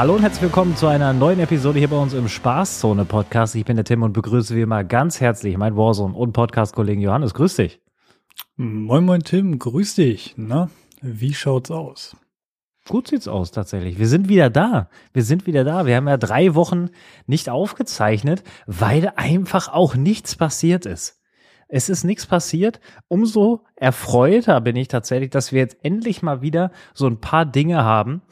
Hallo und herzlich willkommen zu einer neuen Episode hier bei uns im Spaßzone Podcast. Ich bin der Tim und begrüße wie immer ganz herzlich meinen Warzone und Podcast-Kollegen Johannes. Grüß dich. Moin Moin Tim, grüß dich. Na, wie schaut's aus? Gut sieht's aus tatsächlich. Wir sind wieder da. Wir sind wieder da. Wir haben ja drei Wochen nicht aufgezeichnet, weil einfach auch nichts passiert ist. Es ist nichts passiert. Umso erfreuter bin ich tatsächlich, dass wir jetzt endlich mal wieder so ein paar Dinge haben,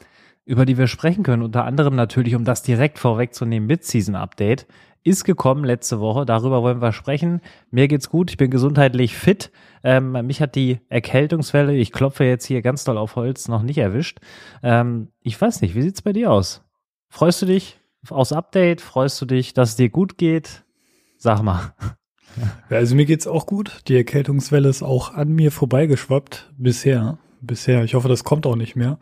über die wir sprechen können. Unter anderem natürlich, um das direkt vorwegzunehmen, Mid-Season-Update ist gekommen letzte Woche. Darüber wollen wir sprechen. Mir geht's gut. Ich bin gesundheitlich fit. Ähm, mich hat die Erkältungswelle, ich klopfe jetzt hier ganz doll auf Holz, noch nicht erwischt. Ähm, ich weiß nicht, wie sieht's bei dir aus? Freust du dich aufs Update? Freust du dich, dass es dir gut geht? Sag mal. Ja, also mir geht's auch gut. Die Erkältungswelle ist auch an mir vorbeigeschwappt. Bisher. Bisher. Ich hoffe, das kommt auch nicht mehr.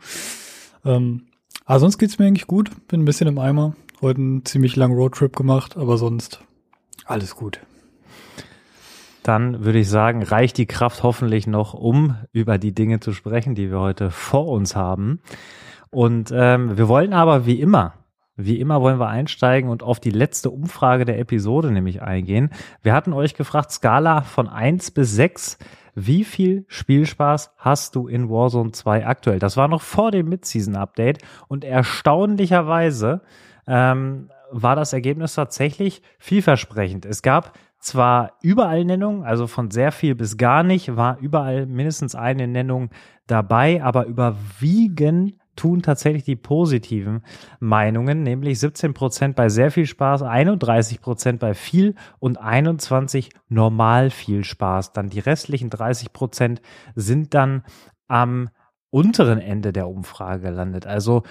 Ähm, aber sonst geht's mir eigentlich gut. Bin ein bisschen im Eimer. Heute einen ziemlich langen Roadtrip gemacht, aber sonst alles gut. Dann würde ich sagen, reicht die Kraft hoffentlich noch, um über die Dinge zu sprechen, die wir heute vor uns haben. Und ähm, wir wollen aber wie immer, wie immer wollen wir einsteigen und auf die letzte Umfrage der Episode nämlich eingehen. Wir hatten euch gefragt, Skala von eins bis sechs wie viel Spielspaß hast du in Warzone 2 aktuell? Das war noch vor dem Mid-Season-Update und erstaunlicherweise ähm, war das Ergebnis tatsächlich vielversprechend. Es gab zwar überall Nennungen, also von sehr viel bis gar nicht, war überall mindestens eine Nennung dabei, aber überwiegend tun tatsächlich die positiven Meinungen, nämlich 17 Prozent bei sehr viel Spaß, 31 Prozent bei viel und 21 normal viel Spaß. Dann die restlichen 30 Prozent sind dann am unteren Ende der Umfrage gelandet. Also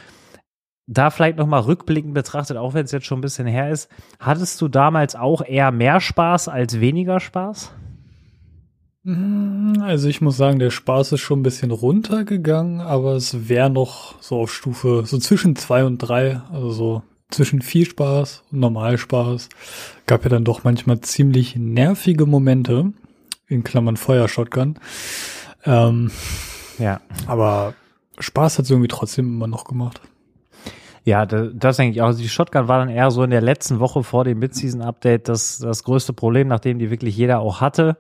da vielleicht nochmal rückblickend betrachtet, auch wenn es jetzt schon ein bisschen her ist, hattest du damals auch eher mehr Spaß als weniger Spaß? Mm, also ich muss sagen, der Spaß ist schon ein bisschen runtergegangen, aber es wäre noch so auf Stufe, so zwischen zwei und drei, also so zwischen viel Spaß und Normalspaß. Gab ja dann doch manchmal ziemlich nervige Momente, in Klammern Feuershotgun. Ähm, ja. Aber Spaß hat es irgendwie trotzdem immer noch gemacht. Ja, das, das denke ich auch. Also die Shotgun war dann eher so in der letzten Woche vor dem Mid-Season-Update das, das größte Problem, nachdem die wirklich jeder auch hatte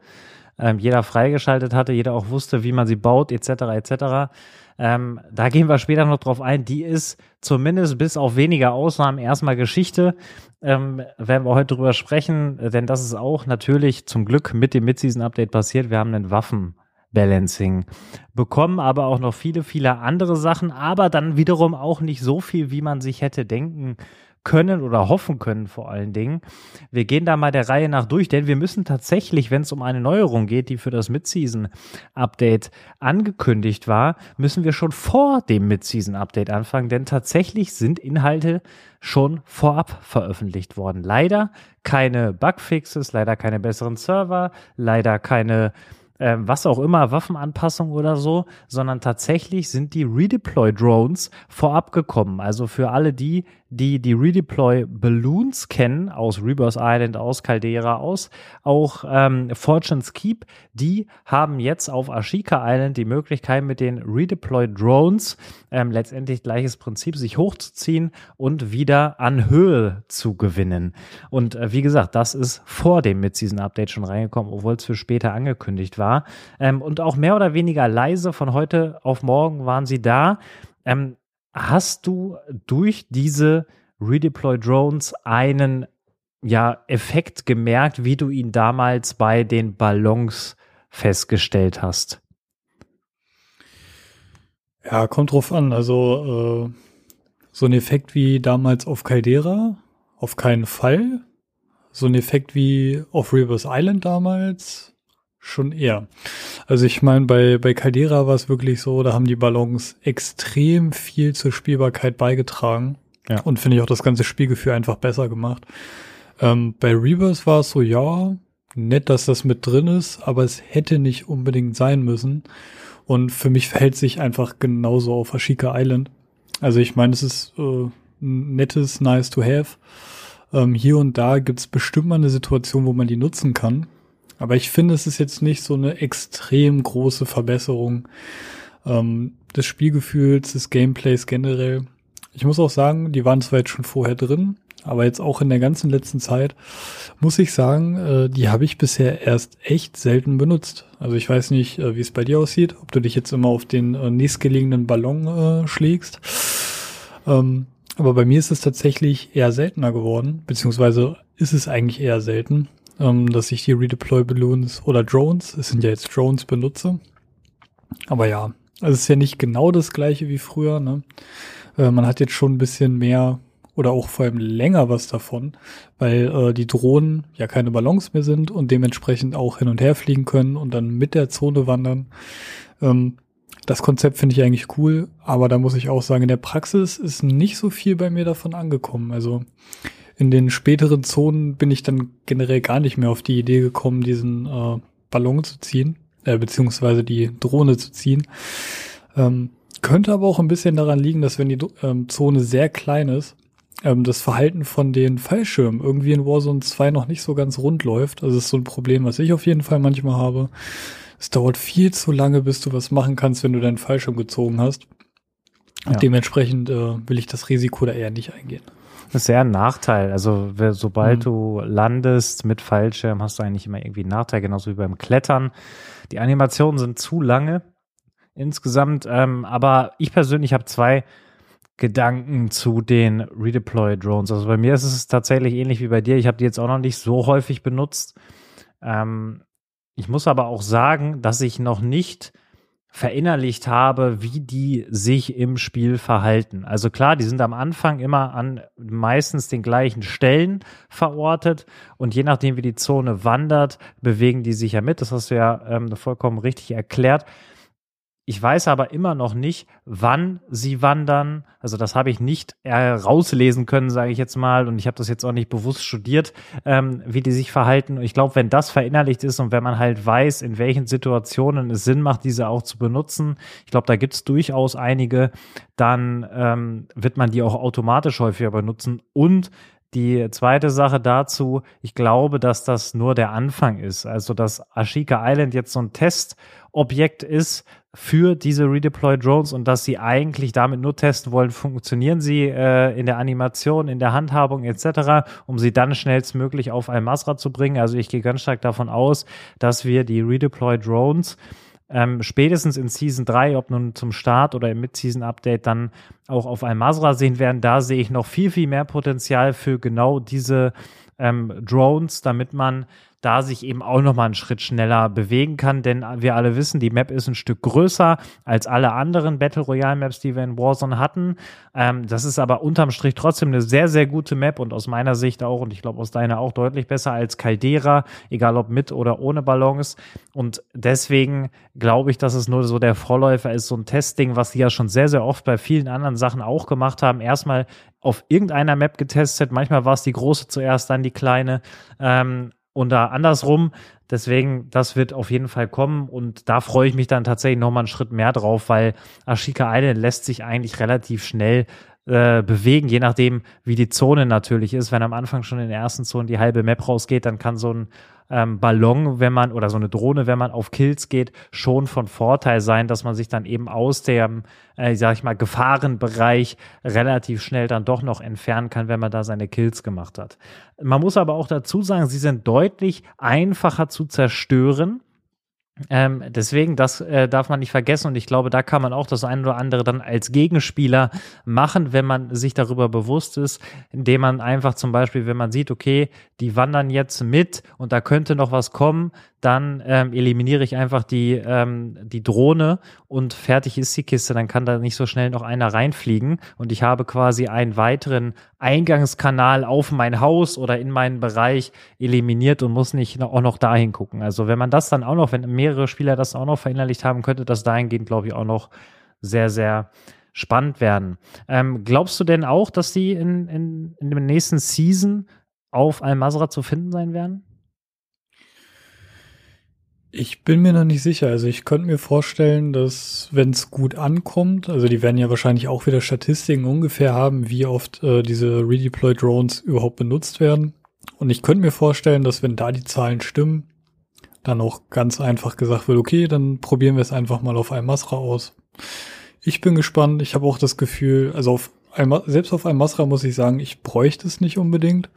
ähm, jeder freigeschaltet hatte, jeder auch wusste, wie man sie baut, etc. etc. Ähm, da gehen wir später noch drauf ein. Die ist zumindest bis auf wenige Ausnahmen erstmal Geschichte. Ähm, werden wir heute drüber sprechen, denn das ist auch natürlich zum Glück mit dem Mid-Season-Update passiert. Wir haben einen Waffen. Balancing bekommen, aber auch noch viele, viele andere Sachen, aber dann wiederum auch nicht so viel, wie man sich hätte denken können oder hoffen können vor allen Dingen. Wir gehen da mal der Reihe nach durch, denn wir müssen tatsächlich, wenn es um eine Neuerung geht, die für das Mid-Season-Update angekündigt war, müssen wir schon vor dem Mid-Season-Update anfangen, denn tatsächlich sind Inhalte schon vorab veröffentlicht worden. Leider keine Bugfixes, leider keine besseren Server, leider keine äh, was auch immer, Waffenanpassung oder so, sondern tatsächlich sind die Redeploy-Drones vorab gekommen. Also für alle die, die die Redeploy Balloons kennen, aus Rebirth Island, aus Caldera, aus auch ähm, Fortune's Keep, die haben jetzt auf Ashika Island die Möglichkeit mit den Redeploy Drones ähm, letztendlich gleiches Prinzip, sich hochzuziehen und wieder an Höhe zu gewinnen. Und äh, wie gesagt, das ist vor dem Mid-Season Update schon reingekommen, obwohl es für später angekündigt war. Ähm, und auch mehr oder weniger leise von heute auf morgen waren sie da. Ähm, Hast du durch diese Redeploy Drones einen ja, Effekt gemerkt, wie du ihn damals bei den Ballons festgestellt hast? Ja, kommt drauf an. Also äh, so ein Effekt wie damals auf Caldera, auf keinen Fall. So ein Effekt wie auf Rivers Island damals, schon eher. Also ich meine, bei, bei Caldera war es wirklich so, da haben die Ballons extrem viel zur Spielbarkeit beigetragen. Ja. Und finde ich auch das ganze Spielgefühl einfach besser gemacht. Ähm, bei Reverse war es so, ja, nett, dass das mit drin ist, aber es hätte nicht unbedingt sein müssen. Und für mich verhält sich einfach genauso auf Ashika Island. Also ich meine, es ist äh, nettes, nice to have. Ähm, hier und da gibt's bestimmt mal eine Situation, wo man die nutzen kann. Aber ich finde, es ist jetzt nicht so eine extrem große Verbesserung ähm, des Spielgefühls, des Gameplays generell. Ich muss auch sagen, die waren zwar jetzt schon vorher drin, aber jetzt auch in der ganzen letzten Zeit muss ich sagen, äh, die habe ich bisher erst echt selten benutzt. Also ich weiß nicht, äh, wie es bei dir aussieht, ob du dich jetzt immer auf den äh, nächstgelegenen Ballon äh, schlägst. Ähm, aber bei mir ist es tatsächlich eher seltener geworden, beziehungsweise ist es eigentlich eher selten, ähm, dass ich die Redeploy Balloons oder Drones, es sind ja jetzt Drones, benutze. Aber ja, also es ist ja nicht genau das gleiche wie früher. Ne? Äh, man hat jetzt schon ein bisschen mehr oder auch vor allem länger was davon, weil äh, die Drohnen ja keine Ballons mehr sind und dementsprechend auch hin und her fliegen können und dann mit der Zone wandern. Ähm, das Konzept finde ich eigentlich cool, aber da muss ich auch sagen, in der Praxis ist nicht so viel bei mir davon angekommen. Also in den späteren Zonen bin ich dann generell gar nicht mehr auf die Idee gekommen, diesen äh, Ballon zu ziehen, äh, beziehungsweise die Drohne zu ziehen. Ähm, könnte aber auch ein bisschen daran liegen, dass wenn die ähm, Zone sehr klein ist, ähm, das Verhalten von den Fallschirmen irgendwie in Warzone 2 noch nicht so ganz rund läuft. Also das ist so ein Problem, was ich auf jeden Fall manchmal habe es dauert viel zu lange, bis du was machen kannst, wenn du deinen Fallschirm gezogen hast. Und ja. dementsprechend äh, will ich das Risiko da eher nicht eingehen. Das ist ja ein Nachteil. Also sobald mhm. du landest mit Fallschirm, hast du eigentlich immer irgendwie einen Nachteil, genauso wie beim Klettern. Die Animationen sind zu lange insgesamt. Ähm, aber ich persönlich habe zwei Gedanken zu den Redeploy Drones. Also bei mir ist es tatsächlich ähnlich wie bei dir. Ich habe die jetzt auch noch nicht so häufig benutzt. Ähm, ich muss aber auch sagen, dass ich noch nicht verinnerlicht habe, wie die sich im Spiel verhalten. Also klar, die sind am Anfang immer an meistens den gleichen Stellen verortet und je nachdem, wie die Zone wandert, bewegen die sich ja mit. Das hast du ja ähm, vollkommen richtig erklärt. Ich weiß aber immer noch nicht, wann sie wandern. Also das habe ich nicht rauslesen können, sage ich jetzt mal. Und ich habe das jetzt auch nicht bewusst studiert, ähm, wie die sich verhalten. Und ich glaube, wenn das verinnerlicht ist und wenn man halt weiß, in welchen Situationen es Sinn macht, diese auch zu benutzen, ich glaube, da gibt es durchaus einige, dann ähm, wird man die auch automatisch häufiger benutzen. Und die zweite Sache dazu, ich glaube, dass das nur der Anfang ist. Also, dass Ashika Island jetzt so ein Testobjekt ist, für diese Redeploy Drones und dass sie eigentlich damit nur testen wollen, funktionieren sie äh, in der Animation, in der Handhabung etc., um sie dann schnellstmöglich auf Al-Masra zu bringen. Also ich gehe ganz stark davon aus, dass wir die Redeploy Drones ähm, spätestens in Season 3, ob nun zum Start oder im Mid-Season-Update, dann auch auf Al-Masra sehen werden. Da sehe ich noch viel, viel mehr Potenzial für genau diese ähm, Drones, damit man da sich eben auch noch mal einen Schritt schneller bewegen kann, denn wir alle wissen, die Map ist ein Stück größer als alle anderen Battle Royale Maps, die wir in Warzone hatten. Ähm, das ist aber unterm Strich trotzdem eine sehr, sehr gute Map und aus meiner Sicht auch und ich glaube aus deiner auch deutlich besser als Caldera, egal ob mit oder ohne Ballons. Und deswegen glaube ich, dass es nur so der Vorläufer ist, so ein Testing, was sie ja schon sehr, sehr oft bei vielen anderen Sachen auch gemacht haben. Erstmal auf irgendeiner Map getestet. Manchmal war es die große zuerst, dann die kleine. Ähm, und da andersrum. Deswegen, das wird auf jeden Fall kommen und da freue ich mich dann tatsächlich nochmal einen Schritt mehr drauf, weil Ashika Island lässt sich eigentlich relativ schnell äh, bewegen, je nachdem, wie die Zone natürlich ist. Wenn am Anfang schon in der ersten Zone die halbe Map rausgeht, dann kann so ein ähm, Ballon, wenn man oder so eine Drohne, wenn man auf Kills geht, schon von Vorteil sein, dass man sich dann eben aus dem, äh, sag ich mal, Gefahrenbereich relativ schnell dann doch noch entfernen kann, wenn man da seine Kills gemacht hat. Man muss aber auch dazu sagen, sie sind deutlich einfacher zu zerstören ähm, deswegen, das äh, darf man nicht vergessen. Und ich glaube, da kann man auch das eine oder andere dann als Gegenspieler machen, wenn man sich darüber bewusst ist, indem man einfach zum Beispiel, wenn man sieht, okay, die wandern jetzt mit und da könnte noch was kommen, dann ähm, eliminiere ich einfach die, ähm, die Drohne und fertig ist die Kiste. Dann kann da nicht so schnell noch einer reinfliegen und ich habe quasi einen weiteren Eingangskanal auf mein Haus oder in meinen Bereich eliminiert und muss nicht auch noch dahin gucken. Also wenn man das dann auch noch, wenn mehrere Spieler das auch noch verinnerlicht haben, könnte das dahingehend, glaube ich, auch noch sehr, sehr spannend werden. Ähm, glaubst du denn auch, dass die in, in, in der nächsten Season auf Al-Masra zu finden sein werden? Ich bin mir noch nicht sicher. Also ich könnte mir vorstellen, dass wenn es gut ankommt, also die werden ja wahrscheinlich auch wieder Statistiken ungefähr haben, wie oft äh, diese Redeploy Drones überhaupt benutzt werden. Und ich könnte mir vorstellen, dass wenn da die Zahlen stimmen, dann auch ganz einfach gesagt wird, okay, dann probieren wir es einfach mal auf Al-Masra aus. Ich bin gespannt. Ich habe auch das Gefühl, also auf selbst auf einem Masra muss ich sagen, ich bräuchte es nicht unbedingt.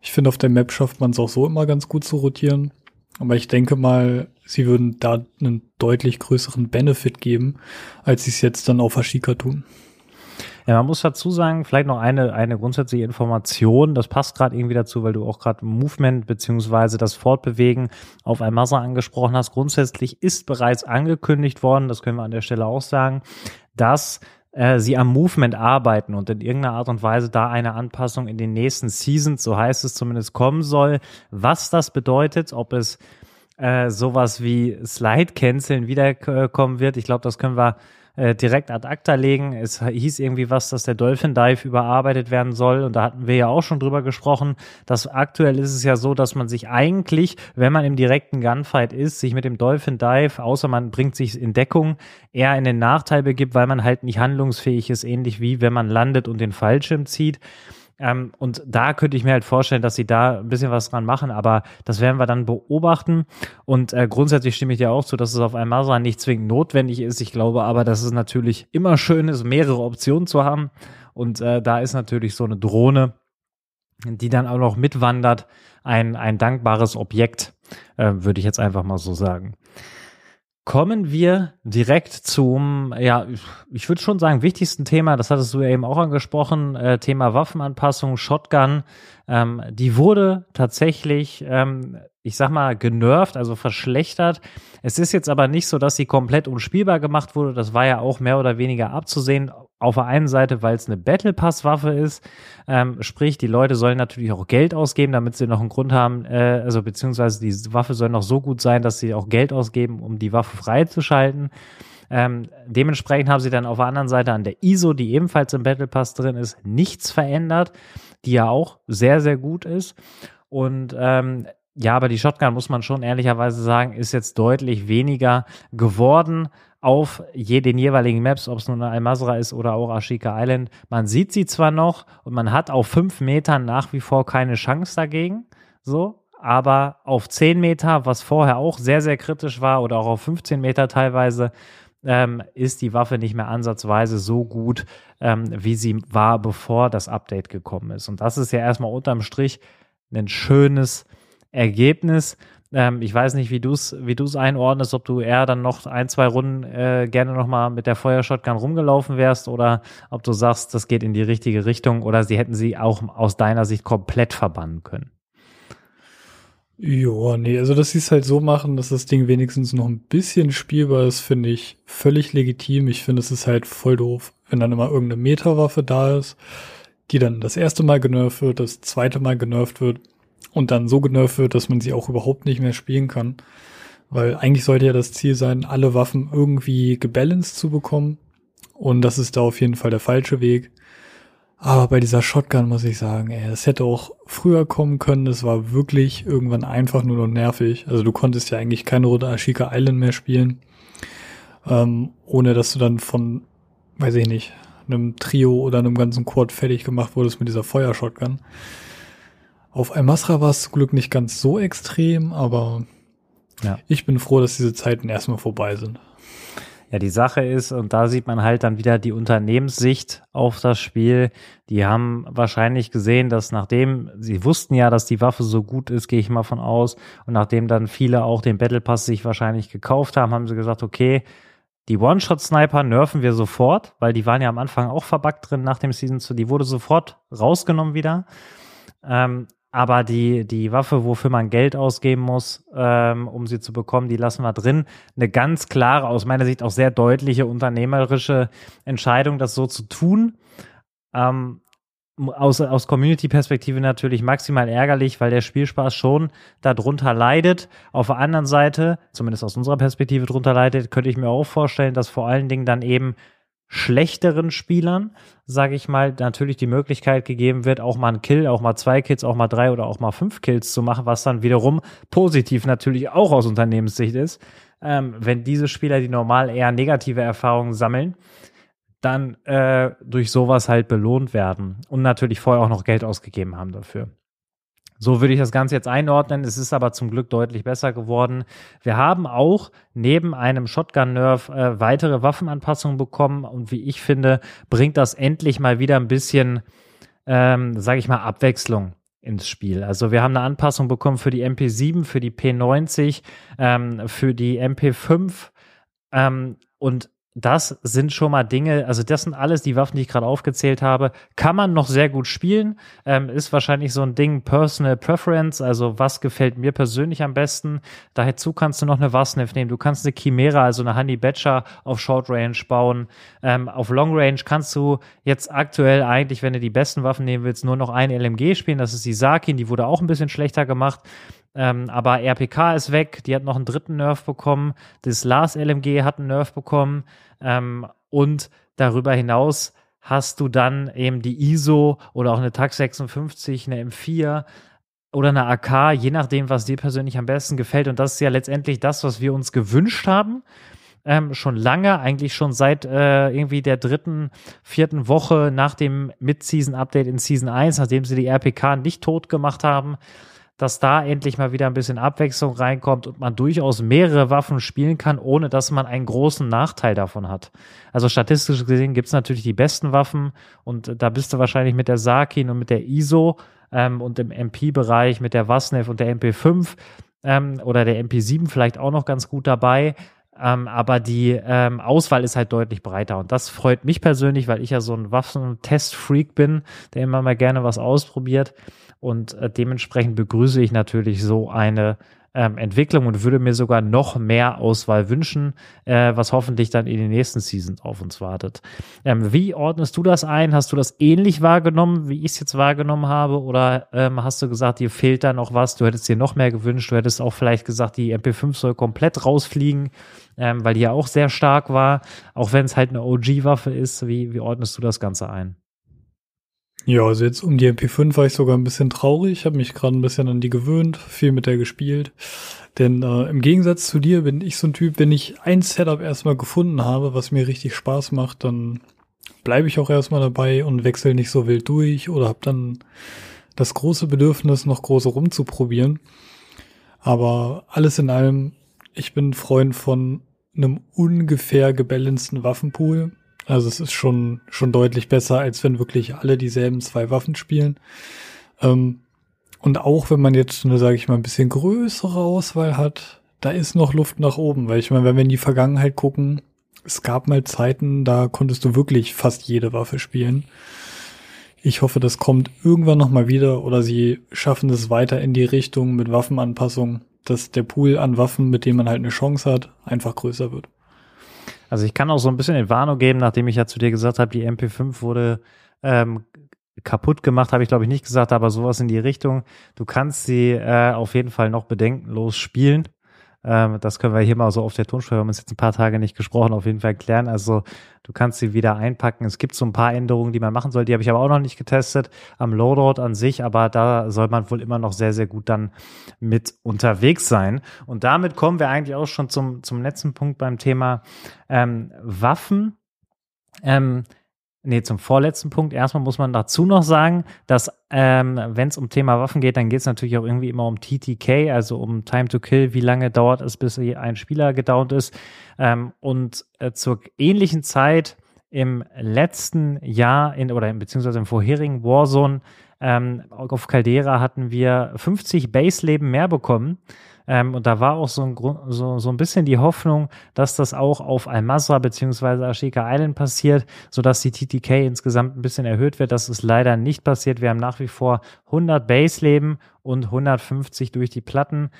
Ich finde, auf der Map schafft man es auch so immer ganz gut zu rotieren. Aber ich denke mal, sie würden da einen deutlich größeren Benefit geben, als sie es jetzt dann auf Ashika tun. Ja, man muss dazu sagen, vielleicht noch eine, eine grundsätzliche Information, das passt gerade irgendwie dazu, weil du auch gerade Movement beziehungsweise das Fortbewegen auf Almasa angesprochen hast. Grundsätzlich ist bereits angekündigt worden, das können wir an der Stelle auch sagen, dass äh, sie am Movement arbeiten und in irgendeiner Art und Weise da eine Anpassung in den nächsten Seasons, so heißt es zumindest, kommen soll. Was das bedeutet, ob es äh, sowas wie Slide Canceln wiederkommen wird, ich glaube, das können wir äh, direkt ad acta legen. Es hieß irgendwie was, dass der Dolphin Dive überarbeitet werden soll. Und da hatten wir ja auch schon drüber gesprochen, dass aktuell ist es ja so, dass man sich eigentlich, wenn man im direkten Gunfight ist, sich mit dem Dolphin Dive, außer man bringt sich in Deckung, eher in den Nachteil begibt, weil man halt nicht handlungsfähig ist, ähnlich wie wenn man landet und den Fallschirm zieht. Ähm, und da könnte ich mir halt vorstellen, dass sie da ein bisschen was dran machen, aber das werden wir dann beobachten. Und äh, grundsätzlich stimme ich dir auch zu, dass es auf einem Masa nicht zwingend notwendig ist. Ich glaube aber, dass es natürlich immer schön ist, mehrere Optionen zu haben. Und äh, da ist natürlich so eine Drohne, die dann auch noch mitwandert, ein, ein dankbares Objekt, äh, würde ich jetzt einfach mal so sagen. Kommen wir direkt zum, ja, ich würde schon sagen, wichtigsten Thema, das hattest du ja eben auch angesprochen, äh, Thema Waffenanpassung, Shotgun. Ähm, die wurde tatsächlich, ähm, ich sag mal, genervt, also verschlechtert. Es ist jetzt aber nicht so, dass sie komplett unspielbar gemacht wurde. Das war ja auch mehr oder weniger abzusehen. Auf der einen Seite, weil es eine Battle Pass Waffe ist, ähm, sprich, die Leute sollen natürlich auch Geld ausgeben, damit sie noch einen Grund haben, äh, also beziehungsweise die Waffe soll noch so gut sein, dass sie auch Geld ausgeben, um die Waffe freizuschalten. Ähm, dementsprechend haben sie dann auf der anderen Seite an der ISO, die ebenfalls im Battle Pass drin ist, nichts verändert, die ja auch sehr, sehr gut ist. Und ähm, ja, aber die Shotgun, muss man schon ehrlicherweise sagen, ist jetzt deutlich weniger geworden auf je, den jeweiligen Maps, ob es nun Al-Masra ist oder auch Ashika Island. Man sieht sie zwar noch und man hat auf fünf Metern nach wie vor keine Chance dagegen, so, aber auf zehn Meter, was vorher auch sehr, sehr kritisch war oder auch auf 15 Meter teilweise, ähm, ist die Waffe nicht mehr ansatzweise so gut, ähm, wie sie war, bevor das Update gekommen ist. Und das ist ja erstmal unterm Strich ein schönes Ergebnis. Ähm, ich weiß nicht, wie du es wie du's einordnest, ob du eher dann noch ein, zwei Runden äh, gerne nochmal mit der Feuershotgun rumgelaufen wärst oder ob du sagst, das geht in die richtige Richtung oder sie hätten sie auch aus deiner Sicht komplett verbannen können. Ja, nee, also dass sie es halt so machen, dass das Ding wenigstens noch ein bisschen spielbar ist, finde ich völlig legitim. Ich finde, es ist halt voll doof, wenn dann immer irgendeine Metawaffe da ist, die dann das erste Mal genervt wird, das zweite Mal genervt wird und dann so genervt wird, dass man sie auch überhaupt nicht mehr spielen kann. Weil eigentlich sollte ja das Ziel sein, alle Waffen irgendwie gebalanced zu bekommen. Und das ist da auf jeden Fall der falsche Weg. Aber bei dieser Shotgun muss ich sagen, ey, das hätte auch früher kommen können. Es war wirklich irgendwann einfach nur noch nervig. Also du konntest ja eigentlich keine Runde Ashika Island mehr spielen. Ähm, ohne dass du dann von, weiß ich nicht, einem Trio oder einem ganzen Quad fertig gemacht wurdest mit dieser Feuershotgun. Auf Almasra war es zum Glück nicht ganz so extrem, aber ja. ich bin froh, dass diese Zeiten erstmal vorbei sind. Ja, die Sache ist, und da sieht man halt dann wieder die Unternehmenssicht auf das Spiel. Die haben wahrscheinlich gesehen, dass nachdem, sie wussten ja, dass die Waffe so gut ist, gehe ich mal von aus, und nachdem dann viele auch den Battle Pass sich wahrscheinlich gekauft haben, haben sie gesagt, okay, die One-Shot-Sniper nerven wir sofort, weil die waren ja am Anfang auch verbuggt drin nach dem Season 2. Die wurde sofort rausgenommen wieder. Ähm, aber die, die Waffe, wofür man Geld ausgeben muss, ähm, um sie zu bekommen, die lassen wir drin. Eine ganz klare, aus meiner Sicht auch sehr deutliche unternehmerische Entscheidung, das so zu tun. Ähm, aus, aus Community-Perspektive natürlich maximal ärgerlich, weil der Spielspaß schon darunter leidet. Auf der anderen Seite, zumindest aus unserer Perspektive drunter leidet, könnte ich mir auch vorstellen, dass vor allen Dingen dann eben schlechteren Spielern, sage ich mal, natürlich die Möglichkeit gegeben wird, auch mal einen Kill, auch mal zwei Kills, auch mal drei oder auch mal fünf Kills zu machen, was dann wiederum positiv natürlich auch aus Unternehmenssicht ist. Ähm, wenn diese Spieler, die normal eher negative Erfahrungen sammeln, dann äh, durch sowas halt belohnt werden und natürlich vorher auch noch Geld ausgegeben haben dafür. So würde ich das Ganze jetzt einordnen. Es ist aber zum Glück deutlich besser geworden. Wir haben auch neben einem Shotgun-Nerf äh, weitere Waffenanpassungen bekommen und wie ich finde, bringt das endlich mal wieder ein bisschen, ähm, sage ich mal, Abwechslung ins Spiel. Also wir haben eine Anpassung bekommen für die MP7, für die P90, ähm, für die MP5 ähm, und das sind schon mal Dinge, also das sind alles die Waffen, die ich gerade aufgezählt habe, kann man noch sehr gut spielen. Ähm, ist wahrscheinlich so ein Ding Personal Preference, also was gefällt mir persönlich am besten. Dazu kannst du noch eine Wasnef nehmen, du kannst eine Chimera, also eine Honey Badger auf Short Range bauen. Ähm, auf Long Range kannst du jetzt aktuell eigentlich, wenn du die besten Waffen nehmen willst, nur noch ein LMG spielen. Das ist die Sakin, die wurde auch ein bisschen schlechter gemacht. Ähm, aber RPK ist weg, die hat noch einen dritten Nerf bekommen. Das Lars LMG hat einen Nerf bekommen. Ähm, und darüber hinaus hast du dann eben die ISO oder auch eine TAC 56, eine M4 oder eine AK, je nachdem, was dir persönlich am besten gefällt. Und das ist ja letztendlich das, was wir uns gewünscht haben. Ähm, schon lange, eigentlich schon seit äh, irgendwie der dritten, vierten Woche nach dem Mid-Season-Update in Season 1, nachdem sie die RPK nicht tot gemacht haben dass da endlich mal wieder ein bisschen Abwechslung reinkommt und man durchaus mehrere Waffen spielen kann, ohne dass man einen großen Nachteil davon hat. Also statistisch gesehen gibt's natürlich die besten Waffen und da bist du wahrscheinlich mit der Sakin und mit der ISO ähm, und im MP-Bereich mit der Wasnef und der MP5 ähm, oder der MP7 vielleicht auch noch ganz gut dabei. Ähm, aber die ähm, Auswahl ist halt deutlich breiter und das freut mich persönlich, weil ich ja so ein Waffentest-Freak bin, der immer mal gerne was ausprobiert. Und äh, dementsprechend begrüße ich natürlich so eine ähm, Entwicklung und würde mir sogar noch mehr Auswahl wünschen, äh, was hoffentlich dann in den nächsten Seasons auf uns wartet. Ähm, wie ordnest du das ein? Hast du das ähnlich wahrgenommen, wie ich es jetzt wahrgenommen habe? Oder ähm, hast du gesagt, dir fehlt da noch was? Du hättest dir noch mehr gewünscht. Du hättest auch vielleicht gesagt, die MP5 soll komplett rausfliegen, ähm, weil die ja auch sehr stark war, auch wenn es halt eine OG-Waffe ist. Wie, wie ordnest du das Ganze ein? Ja, also jetzt um die MP5 war ich sogar ein bisschen traurig. Habe mich gerade ein bisschen an die gewöhnt, viel mit der gespielt. Denn äh, im Gegensatz zu dir bin ich so ein Typ, wenn ich ein Setup erstmal gefunden habe, was mir richtig Spaß macht, dann bleibe ich auch erstmal dabei und wechsle nicht so wild durch oder habe dann das große Bedürfnis, noch große rumzuprobieren. Aber alles in allem, ich bin Freund von einem ungefähr gebalanceden Waffenpool. Also es ist schon, schon deutlich besser, als wenn wirklich alle dieselben zwei Waffen spielen. Ähm, und auch wenn man jetzt eine, sage ich mal, ein bisschen größere Auswahl hat, da ist noch Luft nach oben. Weil ich meine, wenn wir in die Vergangenheit gucken, es gab mal Zeiten, da konntest du wirklich fast jede Waffe spielen. Ich hoffe, das kommt irgendwann nochmal wieder oder sie schaffen es weiter in die Richtung mit Waffenanpassung, dass der Pool an Waffen, mit dem man halt eine Chance hat, einfach größer wird. Also ich kann auch so ein bisschen den Warnung geben, nachdem ich ja zu dir gesagt habe, die MP5 wurde ähm, kaputt gemacht, habe ich glaube ich nicht gesagt, aber sowas in die Richtung. Du kannst sie äh, auf jeden Fall noch bedenkenlos spielen. Ähm, das können wir hier mal so auf der Tonspur, wir haben uns jetzt ein paar Tage nicht gesprochen, auf jeden Fall klären. Also du kannst sie wieder einpacken. Es gibt so ein paar Änderungen, die man machen soll. Die habe ich aber auch noch nicht getestet am Loadout an sich, aber da soll man wohl immer noch sehr, sehr gut dann mit unterwegs sein. Und damit kommen wir eigentlich auch schon zum, zum letzten Punkt beim Thema ähm, Waffen. Ähm, Nee, zum vorletzten Punkt. Erstmal muss man dazu noch sagen, dass ähm, wenn es um Thema Waffen geht, dann geht es natürlich auch irgendwie immer um TTK, also um Time to Kill, wie lange dauert es, bis ein Spieler gedownt ist. Ähm, und äh, zur ähnlichen Zeit im letzten Jahr in oder beziehungsweise im vorherigen Warzone ähm, auf Caldera hatten wir 50 Base-Leben mehr bekommen. Ähm, und da war auch so ein, so, so ein bisschen die Hoffnung, dass das auch auf Al-Masra beziehungsweise Ashika Island passiert, sodass die TTK insgesamt ein bisschen erhöht wird. Das ist leider nicht passiert. Wir haben nach wie vor 100 Base-Leben und 150 durch die Platten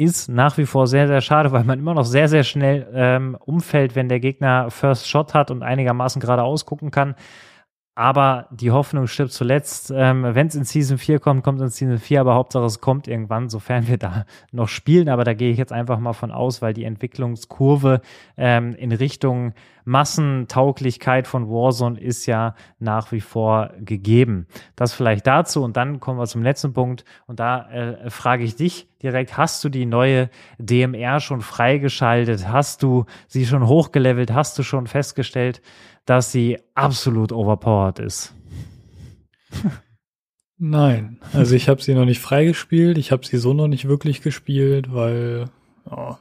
ist nach wie vor sehr, sehr schade, weil man immer noch sehr, sehr schnell ähm, umfällt, wenn der Gegner First Shot hat und einigermaßen gerade ausgucken kann. Aber die Hoffnung stirbt zuletzt. Ähm, Wenn es in Season 4 kommt, kommt es in Season 4, aber Hauptsache es kommt irgendwann, sofern wir da noch spielen. Aber da gehe ich jetzt einfach mal von aus, weil die Entwicklungskurve ähm, in Richtung Massentauglichkeit von Warzone ist ja nach wie vor gegeben. Das vielleicht dazu und dann kommen wir zum letzten Punkt und da äh, frage ich dich direkt, hast du die neue DMR schon freigeschaltet? Hast du sie schon hochgelevelt? Hast du schon festgestellt, dass sie absolut overpowered ist. Nein, also ich habe sie noch nicht freigespielt. Ich habe sie so noch nicht wirklich gespielt, weil ja,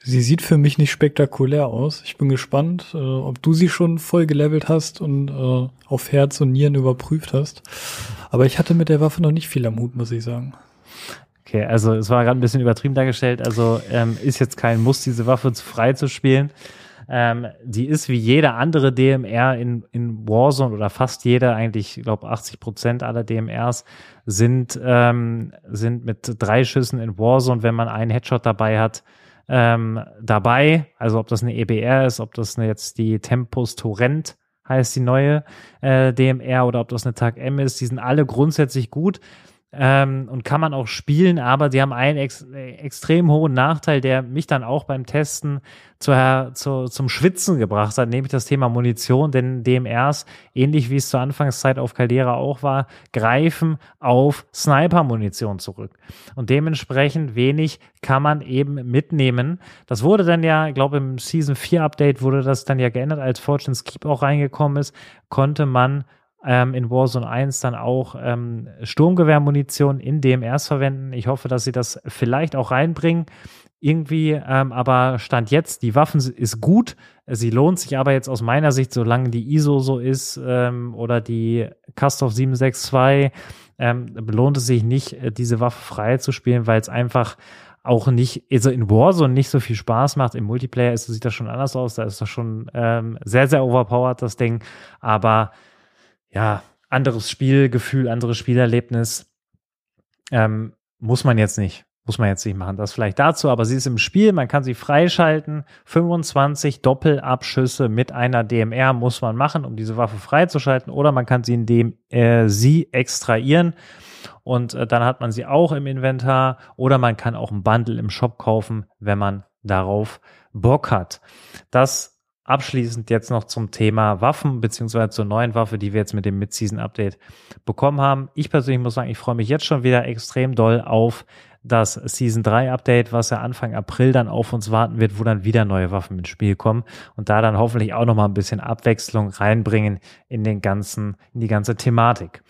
sie sieht für mich nicht spektakulär aus. Ich bin gespannt, äh, ob du sie schon voll gelevelt hast und äh, auf Herz und Nieren überprüft hast. Aber ich hatte mit der Waffe noch nicht viel am Hut, muss ich sagen. Okay, also es war gerade ein bisschen übertrieben dargestellt. Also ähm, ist jetzt kein Muss, diese Waffe frei zu spielen. Ähm, die ist wie jede andere DMR in, in Warzone oder fast jeder, eigentlich, ich glaube 80 Prozent aller DMRs sind, ähm, sind mit drei Schüssen in Warzone, wenn man einen Headshot dabei hat, ähm, dabei. Also ob das eine EBR ist, ob das eine, jetzt die Tempus Torrent heißt die neue äh, DMR oder ob das eine TAG M ist, die sind alle grundsätzlich gut ähm, und kann man auch spielen, aber die haben einen ex extrem hohen Nachteil, der mich dann auch beim Testen zu, zu, zum Schwitzen gebracht hat, nämlich das Thema Munition, denn DMRs, ähnlich wie es zur Anfangszeit auf Caldera auch war, greifen auf Sniper-Munition zurück. Und dementsprechend wenig kann man eben mitnehmen. Das wurde dann ja, ich glaube im Season 4 Update wurde das dann ja geändert, als Fortune's Keep auch reingekommen ist, konnte man ähm, in Warzone 1 dann auch ähm, Sturmgewehrmunition in DMRs verwenden. Ich hoffe, dass sie das vielleicht auch reinbringen. Irgendwie, ähm, aber Stand jetzt, die Waffen ist gut. Sie lohnt sich aber jetzt aus meiner Sicht, solange die ISO so ist ähm, oder die Castov 762, ähm, lohnt es sich nicht, äh, diese Waffe frei zu spielen, weil es einfach auch nicht, also in Warzone nicht so viel Spaß macht. Im Multiplayer ist, sieht das schon anders aus. Da ist das schon ähm, sehr, sehr overpowered, das Ding. Aber ja, anderes Spielgefühl, anderes Spielerlebnis. Ähm, muss man jetzt nicht. Muss man jetzt nicht machen. Das vielleicht dazu, aber sie ist im Spiel, man kann sie freischalten. 25 Doppelabschüsse mit einer DMR muss man machen, um diese Waffe freizuschalten. Oder man kann sie in dem äh, sie extrahieren und äh, dann hat man sie auch im Inventar. Oder man kann auch ein Bundle im Shop kaufen, wenn man darauf Bock hat. Das Abschließend jetzt noch zum Thema Waffen, beziehungsweise zur neuen Waffe, die wir jetzt mit dem Mid-Season-Update bekommen haben. Ich persönlich muss sagen, ich freue mich jetzt schon wieder extrem doll auf das Season 3 Update, was ja Anfang April dann auf uns warten wird, wo dann wieder neue Waffen ins Spiel kommen und da dann hoffentlich auch nochmal ein bisschen Abwechslung reinbringen in den ganzen, in die ganze Thematik.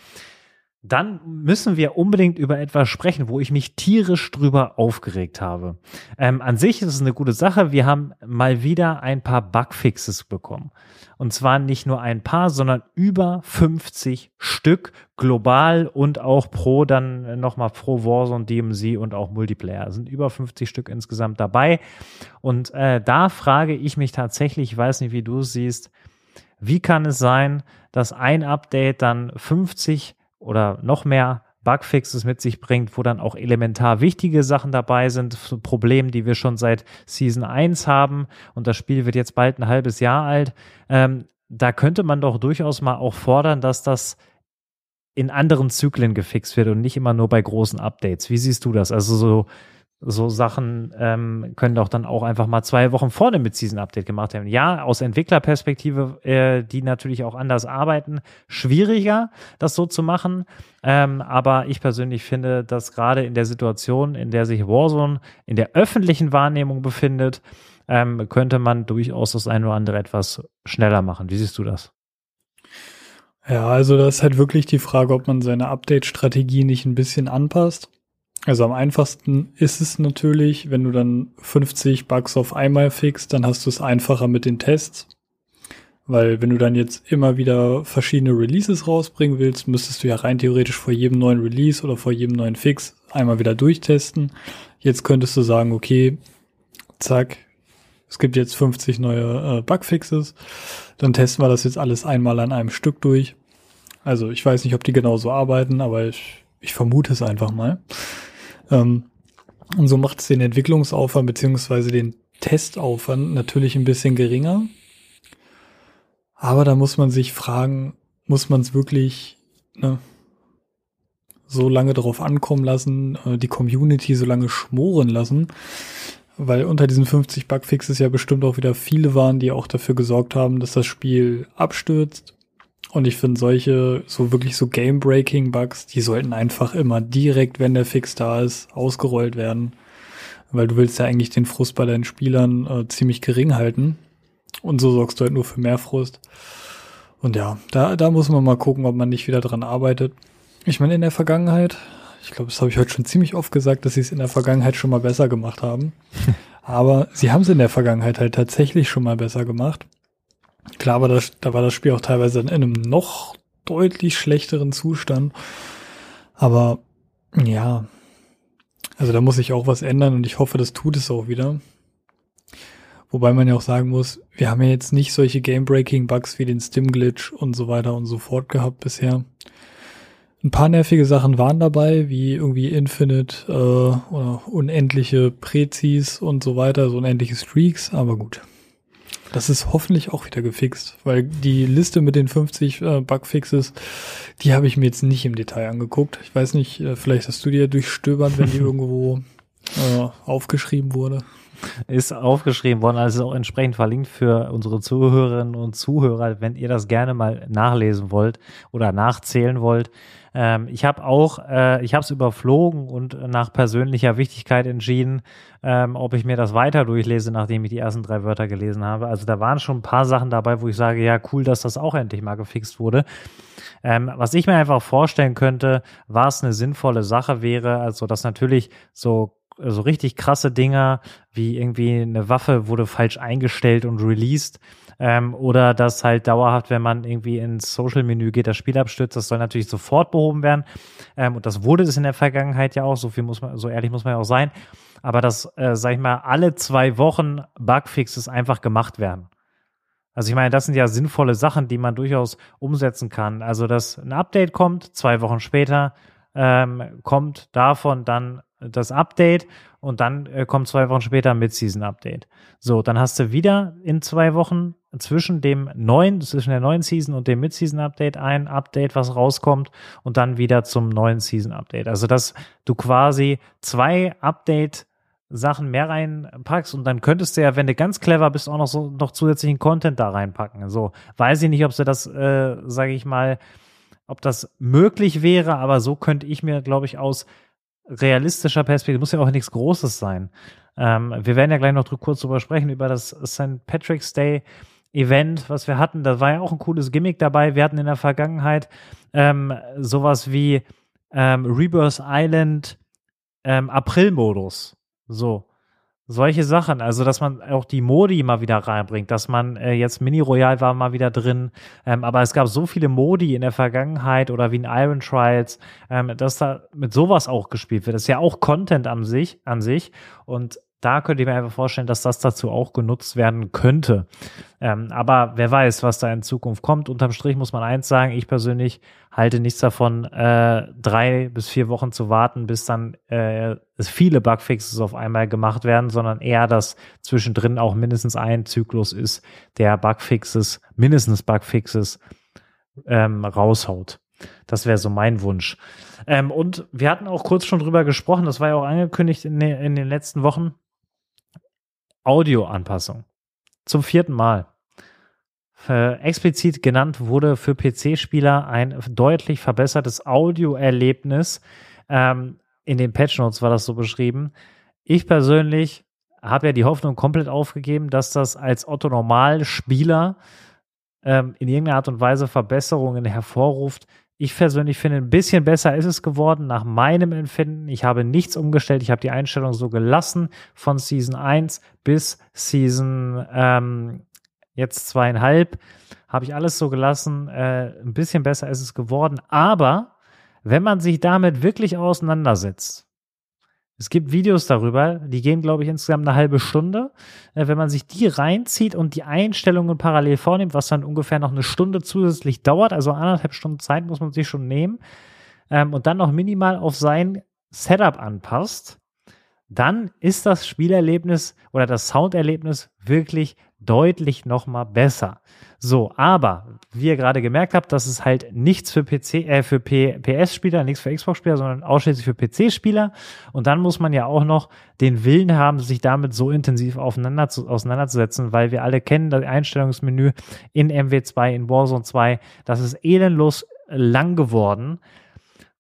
Dann müssen wir unbedingt über etwas sprechen, wo ich mich tierisch drüber aufgeregt habe. Ähm, an sich ist es eine gute Sache. Wir haben mal wieder ein paar Bugfixes bekommen. Und zwar nicht nur ein paar, sondern über 50 Stück global und auch pro dann nochmal pro Warzone, DMZ und auch Multiplayer. Es sind über 50 Stück insgesamt dabei. Und äh, da frage ich mich tatsächlich, ich weiß nicht, wie du es siehst, wie kann es sein, dass ein Update dann 50 oder noch mehr Bugfixes mit sich bringt, wo dann auch elementar wichtige Sachen dabei sind, Probleme, die wir schon seit Season 1 haben und das Spiel wird jetzt bald ein halbes Jahr alt. Ähm, da könnte man doch durchaus mal auch fordern, dass das in anderen Zyklen gefixt wird und nicht immer nur bei großen Updates. Wie siehst du das? Also so so Sachen ähm, können doch dann auch einfach mal zwei Wochen vor dem Mid-Season-Update gemacht werden. Ja, aus Entwicklerperspektive, äh, die natürlich auch anders arbeiten, schwieriger, das so zu machen. Ähm, aber ich persönlich finde, dass gerade in der Situation, in der sich Warzone in der öffentlichen Wahrnehmung befindet, ähm, könnte man durchaus das eine oder andere etwas schneller machen. Wie siehst du das? Ja, also das ist halt wirklich die Frage, ob man seine Update-Strategie nicht ein bisschen anpasst. Also am einfachsten ist es natürlich, wenn du dann 50 Bugs auf einmal fixst, dann hast du es einfacher mit den Tests. Weil wenn du dann jetzt immer wieder verschiedene Releases rausbringen willst, müsstest du ja rein theoretisch vor jedem neuen Release oder vor jedem neuen Fix einmal wieder durchtesten. Jetzt könntest du sagen, okay, zack, es gibt jetzt 50 neue äh, Bugfixes, dann testen wir das jetzt alles einmal an einem Stück durch. Also ich weiß nicht, ob die genauso arbeiten, aber ich, ich vermute es einfach mal. Ähm, und so macht es den Entwicklungsaufwand beziehungsweise den Testaufwand natürlich ein bisschen geringer. Aber da muss man sich fragen, muss man es wirklich ne, so lange darauf ankommen lassen, äh, die Community so lange schmoren lassen, weil unter diesen 50 Bugfixes ja bestimmt auch wieder viele waren, die auch dafür gesorgt haben, dass das Spiel abstürzt und ich finde solche, so wirklich so Game-Breaking-Bugs, die sollten einfach immer direkt, wenn der Fix da ist, ausgerollt werden. Weil du willst ja eigentlich den Frust bei deinen Spielern äh, ziemlich gering halten. Und so sorgst du halt nur für mehr Frust. Und ja, da, da muss man mal gucken, ob man nicht wieder dran arbeitet. Ich meine, in der Vergangenheit, ich glaube, das habe ich heute schon ziemlich oft gesagt, dass sie es in der Vergangenheit schon mal besser gemacht haben. Aber sie haben es in der Vergangenheit halt tatsächlich schon mal besser gemacht. Klar, aber das, da war das Spiel auch teilweise in einem noch deutlich schlechteren Zustand. Aber ja, also da muss sich auch was ändern und ich hoffe, das tut es auch wieder. Wobei man ja auch sagen muss, wir haben ja jetzt nicht solche Game-Breaking-Bugs wie den Stim-Glitch und so weiter und so fort gehabt bisher. Ein paar nervige Sachen waren dabei, wie irgendwie Infinite äh, oder unendliche Prezis und so weiter, so unendliche Streaks, aber gut. Das ist hoffentlich auch wieder gefixt, weil die Liste mit den 50 äh, Bugfixes, die habe ich mir jetzt nicht im Detail angeguckt. Ich weiß nicht, äh, vielleicht hast du dir durchstöbert, wenn die irgendwo äh, aufgeschrieben wurde. Ist aufgeschrieben worden, also auch entsprechend verlinkt für unsere Zuhörerinnen und Zuhörer, wenn ihr das gerne mal nachlesen wollt oder nachzählen wollt. Ähm, ich habe auch, äh, ich habe es überflogen und nach persönlicher Wichtigkeit entschieden, ähm, ob ich mir das weiter durchlese, nachdem ich die ersten drei Wörter gelesen habe. Also da waren schon ein paar Sachen dabei, wo ich sage, ja, cool, dass das auch endlich mal gefixt wurde. Ähm, was ich mir einfach vorstellen könnte, was eine sinnvolle Sache wäre, also dass natürlich so so richtig krasse Dinger wie irgendwie eine Waffe wurde falsch eingestellt und released ähm, oder dass halt dauerhaft, wenn man irgendwie ins Social-Menü geht, das Spiel abstürzt, das soll natürlich sofort behoben werden. Ähm, und das wurde es in der Vergangenheit ja auch, so viel muss man, so ehrlich muss man ja auch sein. Aber dass, äh, sag ich mal, alle zwei Wochen Bugfixes einfach gemacht werden. Also ich meine, das sind ja sinnvolle Sachen, die man durchaus umsetzen kann. Also dass ein Update kommt, zwei Wochen später ähm, kommt davon dann das Update und dann äh, kommt zwei Wochen später ein Mid-Season-Update. So, dann hast du wieder in zwei Wochen zwischen dem neuen, zwischen der neuen Season und dem Mid-Season-Update ein Update, was rauskommt und dann wieder zum neuen Season-Update. Also, dass du quasi zwei Update Sachen mehr reinpackst und dann könntest du ja, wenn du ganz clever bist, auch noch so noch zusätzlichen Content da reinpacken. So, weiß ich nicht, ob sie das, äh, sage ich mal, ob das möglich wäre, aber so könnte ich mir, glaube ich, aus realistischer Perspektive, muss ja auch nichts Großes sein. Ähm, wir werden ja gleich noch kurz drüber sprechen, über das St. Patrick's Day Event, was wir hatten. Da war ja auch ein cooles Gimmick dabei. Wir hatten in der Vergangenheit ähm, sowas wie ähm, Rebirth Island ähm, April-Modus. So solche Sachen, also dass man auch die Modi mal wieder reinbringt, dass man äh, jetzt Mini Royal war mal wieder drin, ähm, aber es gab so viele Modi in der Vergangenheit oder wie in Iron Trials, ähm, dass da mit sowas auch gespielt wird. Das ist ja auch Content an sich, an sich und da könnte ich mir einfach vorstellen, dass das dazu auch genutzt werden könnte. Ähm, aber wer weiß, was da in Zukunft kommt. Unterm Strich muss man eins sagen, ich persönlich halte nichts davon, äh, drei bis vier Wochen zu warten, bis dann äh, viele Bugfixes auf einmal gemacht werden, sondern eher, dass zwischendrin auch mindestens ein Zyklus ist, der Bugfixes, mindestens Bugfixes ähm, raushaut. Das wäre so mein Wunsch. Ähm, und wir hatten auch kurz schon drüber gesprochen, das war ja auch angekündigt in, den, in den letzten Wochen, Audioanpassung. Zum vierten Mal. Äh, explizit genannt wurde für PC-Spieler ein deutlich verbessertes Audioerlebnis. Ähm, in den Patch Notes war das so beschrieben. Ich persönlich habe ja die Hoffnung komplett aufgegeben, dass das als Otto Normalspieler ähm, in irgendeiner Art und Weise Verbesserungen hervorruft. Ich persönlich finde, ein bisschen besser ist es geworden nach meinem Empfinden. Ich habe nichts umgestellt. Ich habe die Einstellung so gelassen von Season 1 bis Season ähm, jetzt zweieinhalb. Habe ich alles so gelassen. Äh, ein bisschen besser ist es geworden. Aber wenn man sich damit wirklich auseinandersetzt, es gibt Videos darüber, die gehen, glaube ich, insgesamt eine halbe Stunde. Äh, wenn man sich die reinzieht und die Einstellungen parallel vornimmt, was dann ungefähr noch eine Stunde zusätzlich dauert, also anderthalb Stunden Zeit muss man sich schon nehmen, ähm, und dann noch minimal auf sein Setup anpasst, dann ist das Spielerlebnis oder das Sounderlebnis wirklich deutlich nochmal besser. So, aber wie ihr gerade gemerkt habt, das ist halt nichts für PC, äh, für PS-Spieler, nichts für Xbox-Spieler, sondern ausschließlich für PC-Spieler. Und dann muss man ja auch noch den Willen haben, sich damit so intensiv aufeinander zu, auseinanderzusetzen, weil wir alle kennen das Einstellungsmenü in MW2, in Warzone 2. Das ist elendlos lang geworden.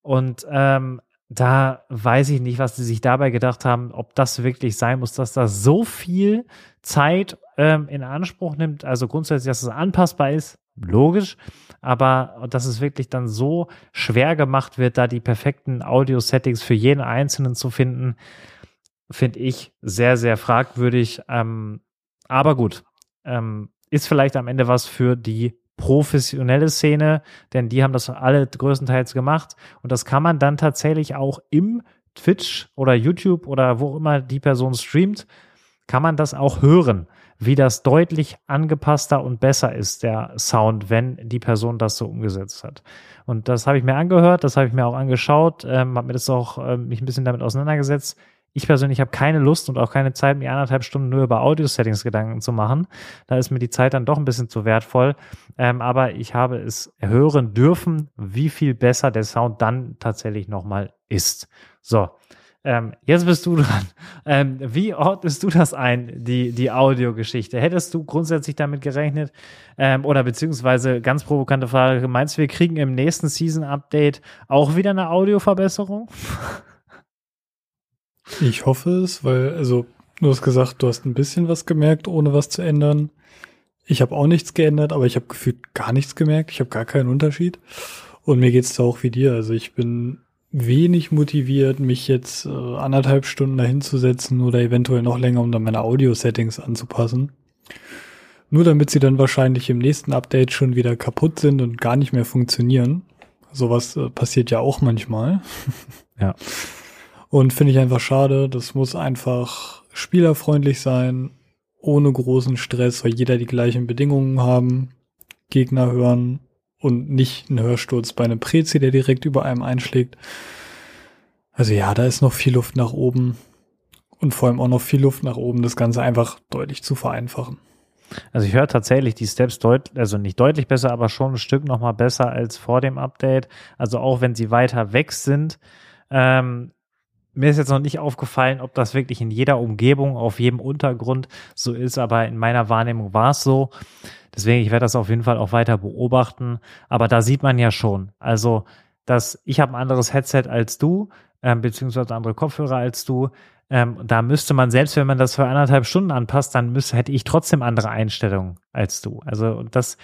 Und ähm, da weiß ich nicht, was sie sich dabei gedacht haben, ob das wirklich sein muss, dass da so viel Zeit ähm, in Anspruch nimmt. Also grundsätzlich, dass es anpassbar ist, logisch, aber dass es wirklich dann so schwer gemacht wird, da die perfekten Audio-Settings für jeden Einzelnen zu finden, finde ich sehr, sehr fragwürdig. Ähm, aber gut, ähm, ist vielleicht am Ende was für die professionelle Szene, denn die haben das alle größtenteils gemacht und das kann man dann tatsächlich auch im Twitch oder YouTube oder wo immer die Person streamt, kann man das auch hören, wie das deutlich angepasster und besser ist, der Sound, wenn die Person das so umgesetzt hat. Und das habe ich mir angehört, das habe ich mir auch angeschaut, ähm, habe mir das auch äh, mich ein bisschen damit auseinandergesetzt. Ich persönlich habe keine Lust und auch keine Zeit, mir anderthalb Stunden nur über Audio-Settings Gedanken zu machen. Da ist mir die Zeit dann doch ein bisschen zu wertvoll. Ähm, aber ich habe es hören dürfen, wie viel besser der Sound dann tatsächlich nochmal ist. So, ähm, jetzt bist du dran. Ähm, wie ordnest du das ein, die, die Audiogeschichte? Hättest du grundsätzlich damit gerechnet? Ähm, oder beziehungsweise ganz provokante Frage, meinst du, wir kriegen im nächsten Season-Update auch wieder eine Audioverbesserung? Ich hoffe es, weil, also, du hast gesagt, du hast ein bisschen was gemerkt, ohne was zu ändern. Ich habe auch nichts geändert, aber ich habe gefühlt gar nichts gemerkt. Ich habe gar keinen Unterschied. Und mir geht's da auch wie dir. Also ich bin wenig motiviert, mich jetzt äh, anderthalb Stunden dahinzusetzen oder eventuell noch länger, um dann meine Audio-Settings anzupassen. Nur damit sie dann wahrscheinlich im nächsten Update schon wieder kaputt sind und gar nicht mehr funktionieren. Sowas äh, passiert ja auch manchmal. Ja. Und finde ich einfach schade. Das muss einfach spielerfreundlich sein, ohne großen Stress, soll jeder die gleichen Bedingungen haben, Gegner hören, und nicht ein Hörsturz bei einem Prezi, der direkt über einem einschlägt. Also ja, da ist noch viel Luft nach oben und vor allem auch noch viel Luft nach oben, das Ganze einfach deutlich zu vereinfachen. Also ich höre tatsächlich die Steps deutlich, also nicht deutlich besser, aber schon ein Stück noch mal besser als vor dem Update. Also auch wenn sie weiter weg sind. Ähm, mir ist jetzt noch nicht aufgefallen, ob das wirklich in jeder Umgebung, auf jedem Untergrund so ist, aber in meiner Wahrnehmung war es so. Deswegen, ich werde das auf jeden Fall auch weiter beobachten. Aber da sieht man ja schon, also, dass ich habe ein anderes Headset als du, ähm, beziehungsweise andere Kopfhörer als du. Ähm, da müsste man, selbst wenn man das für anderthalb Stunden anpasst, dann müsste, hätte ich trotzdem andere Einstellungen als du. Also das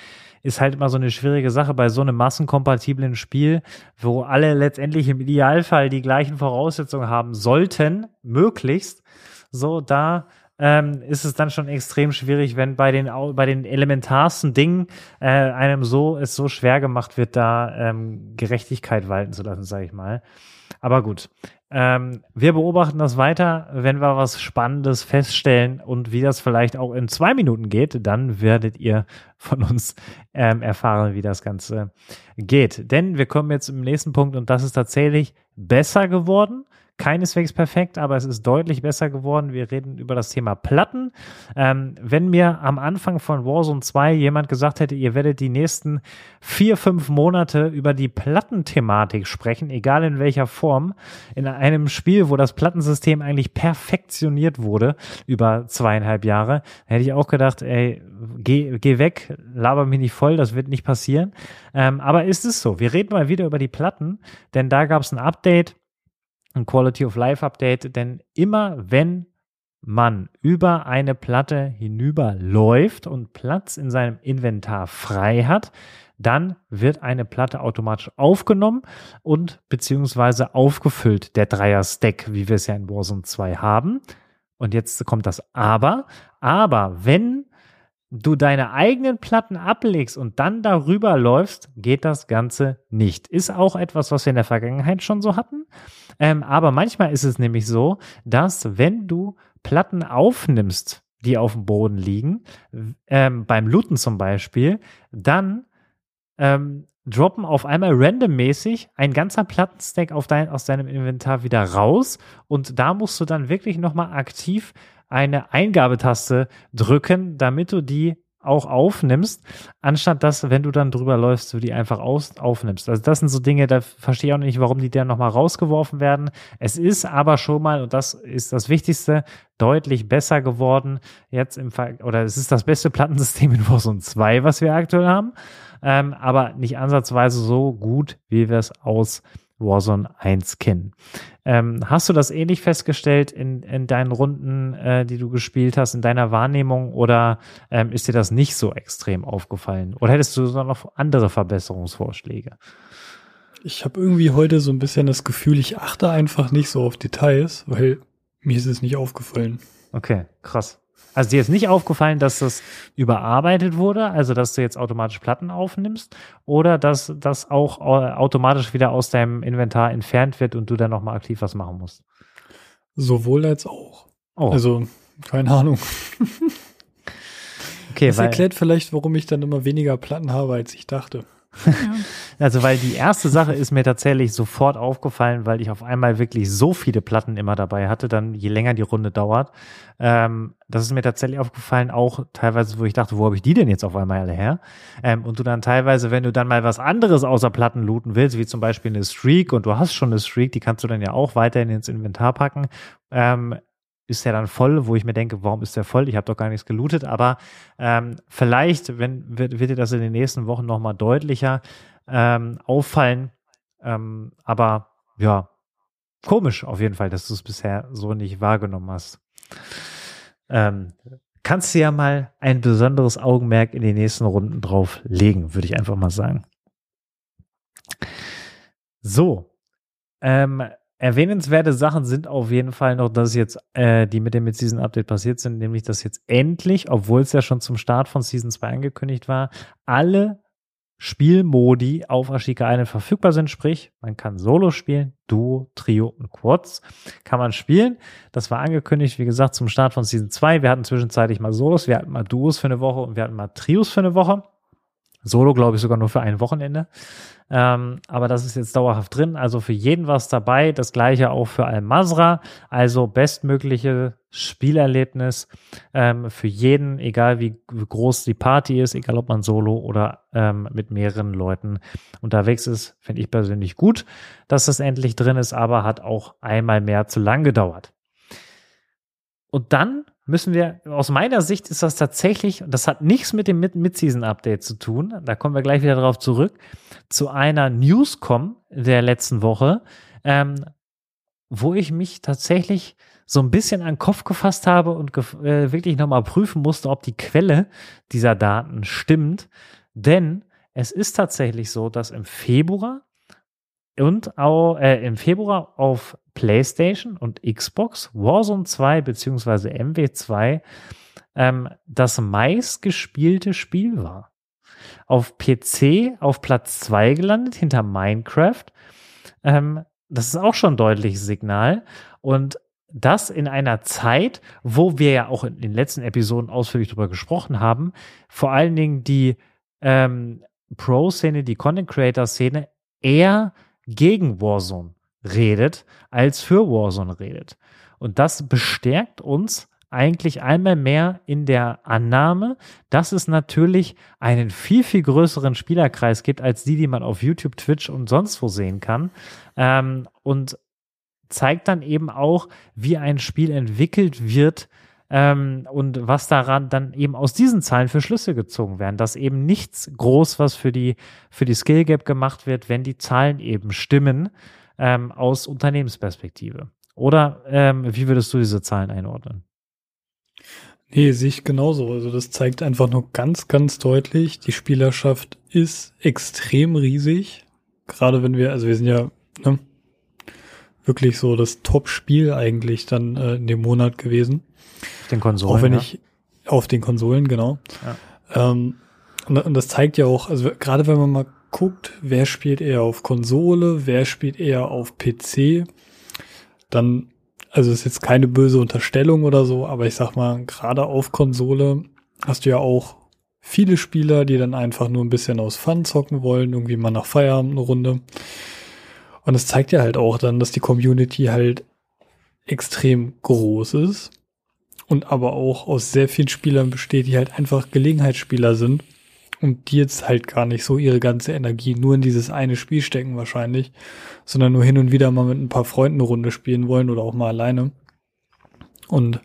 ist halt immer so eine schwierige Sache bei so einem massenkompatiblen Spiel, wo alle letztendlich im Idealfall die gleichen Voraussetzungen haben sollten, möglichst. So, da ähm, ist es dann schon extrem schwierig, wenn bei den bei den elementarsten Dingen äh, einem so es so schwer gemacht wird, da ähm, Gerechtigkeit walten zu lassen, sage ich mal. Aber gut, ähm, wir beobachten das weiter. Wenn wir was Spannendes feststellen und wie das vielleicht auch in zwei Minuten geht, dann werdet ihr von uns ähm, erfahren, wie das Ganze geht. Denn wir kommen jetzt im nächsten Punkt und das ist tatsächlich besser geworden keineswegs perfekt, aber es ist deutlich besser geworden. Wir reden über das Thema Platten. Ähm, wenn mir am Anfang von Warzone 2 jemand gesagt hätte, ihr werdet die nächsten vier, fünf Monate über die Plattenthematik sprechen, egal in welcher Form, in einem Spiel, wo das Plattensystem eigentlich perfektioniert wurde über zweieinhalb Jahre, hätte ich auch gedacht, ey, geh, geh weg, laber mich nicht voll, das wird nicht passieren. Ähm, aber ist es so? Wir reden mal wieder über die Platten, denn da gab es ein Update ein Quality of Life Update, denn immer wenn man über eine Platte hinüberläuft und Platz in seinem Inventar frei hat, dann wird eine Platte automatisch aufgenommen und beziehungsweise aufgefüllt, der Dreier-Stack, wie wir es ja in Warzone 2 haben. Und jetzt kommt das Aber. Aber wenn du deine eigenen Platten ablegst und dann darüber läufst, geht das Ganze nicht. Ist auch etwas, was wir in der Vergangenheit schon so hatten. Ähm, aber manchmal ist es nämlich so, dass wenn du Platten aufnimmst, die auf dem Boden liegen, ähm, beim Looten zum Beispiel, dann ähm, droppen auf einmal randommäßig ein ganzer Plattenstack dein, aus deinem Inventar wieder raus und da musst du dann wirklich nochmal aktiv eine Eingabetaste drücken, damit du die auch aufnimmst, anstatt dass, wenn du dann drüber läufst, du die einfach aus, aufnimmst. Also das sind so Dinge, da verstehe ich auch nicht, warum die dann nochmal rausgeworfen werden. Es ist aber schon mal, und das ist das Wichtigste, deutlich besser geworden. Jetzt im Fall, oder es ist das beste Plattensystem in Warzone 2, was wir aktuell haben, ähm, aber nicht ansatzweise so gut, wie wir es aus Warzone 1 kennen. Ähm, hast du das ähnlich festgestellt in, in deinen Runden, äh, die du gespielt hast, in deiner Wahrnehmung oder ähm, ist dir das nicht so extrem aufgefallen? Oder hättest du noch andere Verbesserungsvorschläge? Ich habe irgendwie heute so ein bisschen das Gefühl, ich achte einfach nicht so auf Details, weil mir ist es nicht aufgefallen. Okay, krass. Also dir ist nicht aufgefallen, dass das überarbeitet wurde, also dass du jetzt automatisch Platten aufnimmst oder dass das auch äh, automatisch wieder aus deinem Inventar entfernt wird und du dann nochmal aktiv was machen musst? Sowohl als auch. Oh. Also, keine Ahnung. okay, das erklärt vielleicht, warum ich dann immer weniger Platten habe, als ich dachte. Also, weil die erste Sache ist mir tatsächlich sofort aufgefallen, weil ich auf einmal wirklich so viele Platten immer dabei hatte, dann je länger die Runde dauert. Ähm, das ist mir tatsächlich aufgefallen, auch teilweise, wo ich dachte, wo habe ich die denn jetzt auf einmal alle her? Ähm, und du dann teilweise, wenn du dann mal was anderes außer Platten looten willst, wie zum Beispiel eine Streak und du hast schon eine Streak, die kannst du dann ja auch weiterhin ins Inventar packen, ähm, ist der dann voll, wo ich mir denke, warum ist der voll? Ich habe doch gar nichts gelootet, aber ähm, vielleicht wenn, wird, wird dir das in den nächsten Wochen nochmal deutlicher ähm, auffallen. Ähm, aber ja, komisch auf jeden Fall, dass du es bisher so nicht wahrgenommen hast. Ähm, kannst du ja mal ein besonderes Augenmerk in die nächsten Runden drauf legen, würde ich einfach mal sagen. So, ähm, Erwähnenswerte Sachen sind auf jeden Fall noch, dass jetzt, äh, die mit dem Mid-Season Update passiert sind, nämlich dass jetzt endlich, obwohl es ja schon zum Start von Season 2 angekündigt war, alle Spielmodi auf Ashika Island verfügbar sind. Sprich, man kann Solo spielen, Duo, Trio und Quads kann man spielen. Das war angekündigt, wie gesagt, zum Start von Season 2. Wir hatten zwischenzeitlich mal Solos, wir hatten mal Duos für eine Woche und wir hatten mal Trios für eine Woche. Solo, glaube ich, sogar nur für ein Wochenende. Ähm, aber das ist jetzt dauerhaft drin. Also für jeden was dabei. Das gleiche auch für Al-Masra. Also bestmögliche Spielerlebnis ähm, für jeden, egal wie groß die Party ist, egal ob man solo oder ähm, mit mehreren Leuten unterwegs ist. Finde ich persönlich gut, dass das endlich drin ist, aber hat auch einmal mehr zu lang gedauert. Und dann müssen wir, aus meiner Sicht ist das tatsächlich, und das hat nichts mit dem Mid-Season-Update zu tun, da kommen wir gleich wieder darauf zurück, zu einer Newscom der letzten Woche, ähm, wo ich mich tatsächlich so ein bisschen an den Kopf gefasst habe und gef äh, wirklich nochmal prüfen musste, ob die Quelle dieser Daten stimmt. Denn es ist tatsächlich so, dass im Februar und auch äh, im Februar auf PlayStation und Xbox Warzone 2 bzw. MW2 ähm, das meistgespielte Spiel war. Auf PC auf Platz 2 gelandet hinter Minecraft. Ähm, das ist auch schon ein deutliches Signal. Und das in einer Zeit, wo wir ja auch in den letzten Episoden ausführlich darüber gesprochen haben, vor allen Dingen die ähm, Pro-Szene, die Content-Creator-Szene eher gegen Warzone redet, als für Warzone redet. Und das bestärkt uns eigentlich einmal mehr in der Annahme, dass es natürlich einen viel, viel größeren Spielerkreis gibt, als die, die man auf YouTube, Twitch und sonst wo sehen kann. Ähm, und zeigt dann eben auch, wie ein Spiel entwickelt wird, ähm, und was daran dann eben aus diesen Zahlen für Schlüsse gezogen werden, dass eben nichts groß, was für die, für die Skill Gap gemacht wird, wenn die Zahlen eben stimmen ähm, aus Unternehmensperspektive. Oder ähm, wie würdest du diese Zahlen einordnen? Nee, sehe ich genauso. Also das zeigt einfach nur ganz, ganz deutlich, die Spielerschaft ist extrem riesig. Gerade wenn wir, also wir sind ja ne, wirklich so das Top-Spiel eigentlich dann äh, in dem Monat gewesen. Auf den Konsolen. Auch wenn ja. ich auf den Konsolen, genau. Ja. Ähm, und, und, das zeigt ja auch, also gerade wenn man mal guckt, wer spielt eher auf Konsole, wer spielt eher auf PC, dann, also ist jetzt keine böse Unterstellung oder so, aber ich sag mal, gerade auf Konsole hast du ja auch viele Spieler, die dann einfach nur ein bisschen aus Fun zocken wollen, irgendwie mal nach Feierabend eine Runde. Und es zeigt ja halt auch dann, dass die Community halt extrem groß ist und aber auch aus sehr vielen Spielern besteht, die halt einfach Gelegenheitsspieler sind und die jetzt halt gar nicht so ihre ganze Energie nur in dieses eine Spiel stecken wahrscheinlich, sondern nur hin und wieder mal mit ein paar Freunden eine Runde spielen wollen oder auch mal alleine. Und